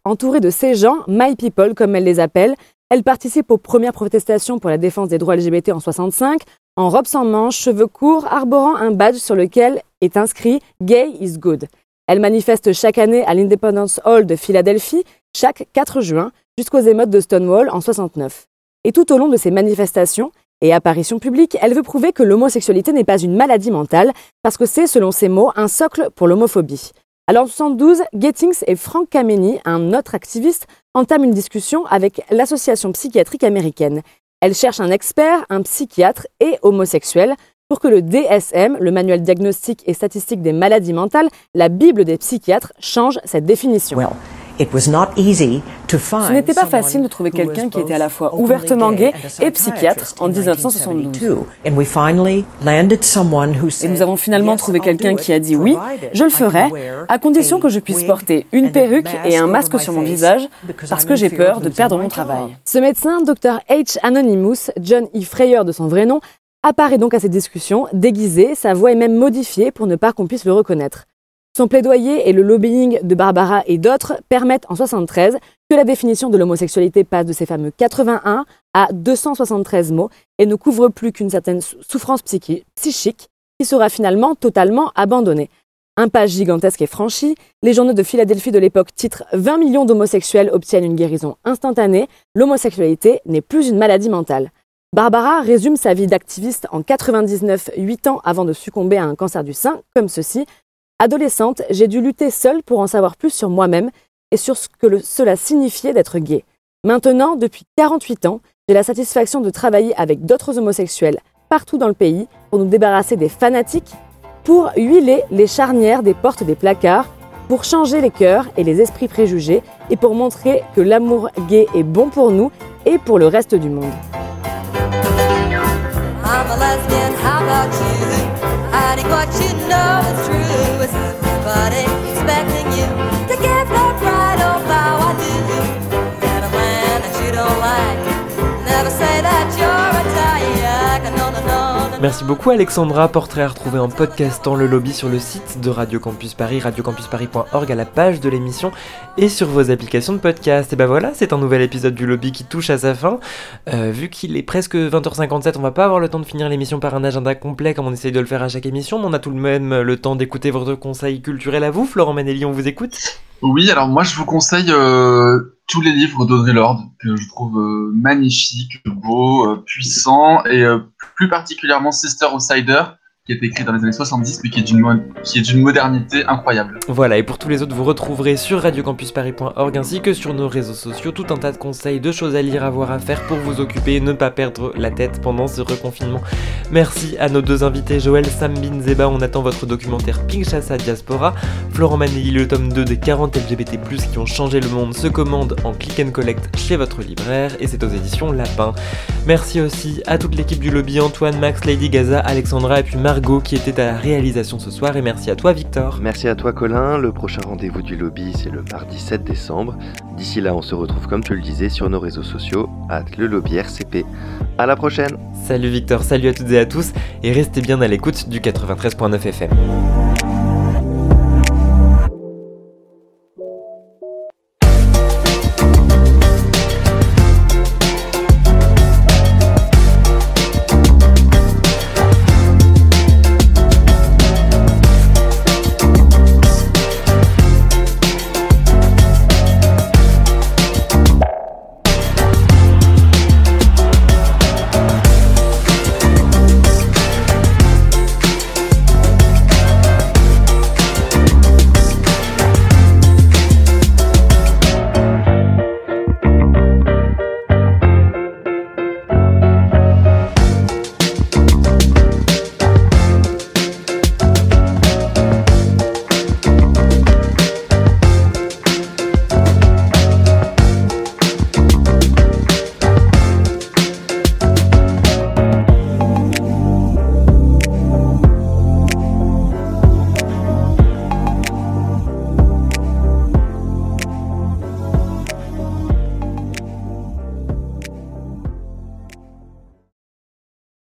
[SPEAKER 6] entourée de ces gens, my people comme elle les appelle, elle participe aux premières protestations pour la défense des droits LGBT en 65, en robe sans manches, cheveux courts, arborant un badge sur lequel est inscrit Gay is good. Elle manifeste chaque année à l'Independence Hall de Philadelphie, chaque 4 juin, jusqu'aux émeutes de Stonewall en 69. Et tout au long de ces manifestations et apparitions publiques, elle veut prouver que l'homosexualité n'est pas une maladie mentale, parce que c'est, selon ses mots, un socle pour l'homophobie. Alors en 72, Gettings et Frank Kameny, un autre activiste, entament une discussion avec l'Association psychiatrique américaine. Elle cherche un expert, un psychiatre et homosexuel pour que le DSM, le manuel diagnostique et statistique des maladies mentales, la Bible des psychiatres, change cette définition. Ce n'était pas facile de trouver quelqu'un qui était à la fois ouvertement gay et psychiatre en 1972. Et nous avons finalement trouvé quelqu'un qui a dit oui, je le ferai, à condition que je puisse porter une perruque et un masque sur mon visage, parce que j'ai peur de perdre mon travail. Ce médecin, Dr. H. Anonymous, John E. Freyer de son vrai nom, apparaît donc à ces discussions, déguisé, sa voix est même modifiée pour ne pas qu'on puisse le reconnaître. Son plaidoyer et le lobbying de Barbara et d'autres permettent en 73 que la définition de l'homosexualité passe de ces fameux 81 à 273 mots et ne couvre plus qu'une certaine souffrance psychique qui sera finalement totalement abandonnée. Un pas gigantesque est franchi, les journaux de Philadelphie de l'époque titrent 20 millions d'homosexuels obtiennent une guérison instantanée, l'homosexualité n'est plus une maladie mentale. Barbara résume sa vie d'activiste en 99, 8 ans avant de succomber à un cancer du sein, comme ceci Adolescente, j'ai dû lutter seule pour en savoir plus sur moi-même et sur ce que cela signifiait d'être gay. Maintenant, depuis 48 ans, j'ai la satisfaction de travailler avec d'autres homosexuels partout dans le pays pour nous débarrasser des fanatiques, pour huiler les charnières des portes des placards, pour changer les cœurs et les esprits préjugés et pour montrer que l'amour gay est bon pour nous et pour le reste du monde. Hiding what you know is true. Is everybody expecting you Merci beaucoup Alexandra, portrait à retrouver en podcastant le lobby sur le site de Radio Campus Paris, radiocampusparis.org à la page de l'émission et sur vos applications de podcast. Et ben voilà, c'est un nouvel épisode du lobby qui touche à sa fin. Euh, vu qu'il est presque 20h57, on va pas avoir le temps de finir l'émission par un agenda complet comme on essaye de le faire à chaque émission, mais on a tout de même le temps d'écouter votre conseil culturel à vous. Florent Manelli, on vous écoute
[SPEAKER 2] Oui, alors moi je vous conseille euh, tous les livres d'Audrey Lorde que je trouve euh, magnifiques, beaux, puissants et plus particulièrement Sister Outsider qui est écrit dans les années 70, mais qui est d'une d'une modernité incroyable.
[SPEAKER 1] Voilà, et pour tous les autres, vous retrouverez sur radiocampusparis.org ainsi que sur nos réseaux sociaux tout un tas de conseils, de choses à lire, à voir, à faire pour vous occuper et ne pas perdre la tête pendant ce reconfinement. Merci à nos deux invités, Joël Sambin Zeba, on attend votre documentaire Pinchassa Diaspora, Florent Manelli, le tome 2 des 40 LGBT+, qui ont changé le monde, se commande en click and collect chez votre libraire, et c'est aux éditions Lapin. Merci aussi à toute l'équipe du lobby, Antoine, Max, Lady Gaza, Alexandra et puis Marie qui était à la réalisation ce soir et merci à toi Victor.
[SPEAKER 13] Merci à toi Colin, le prochain rendez-vous du lobby c'est le mardi 7 décembre. D'ici là on se retrouve comme tu le disais sur nos réseaux sociaux, at le lobby RCP. À la prochaine
[SPEAKER 1] Salut Victor, salut à toutes et à tous et restez bien à l'écoute du 93.9 FM.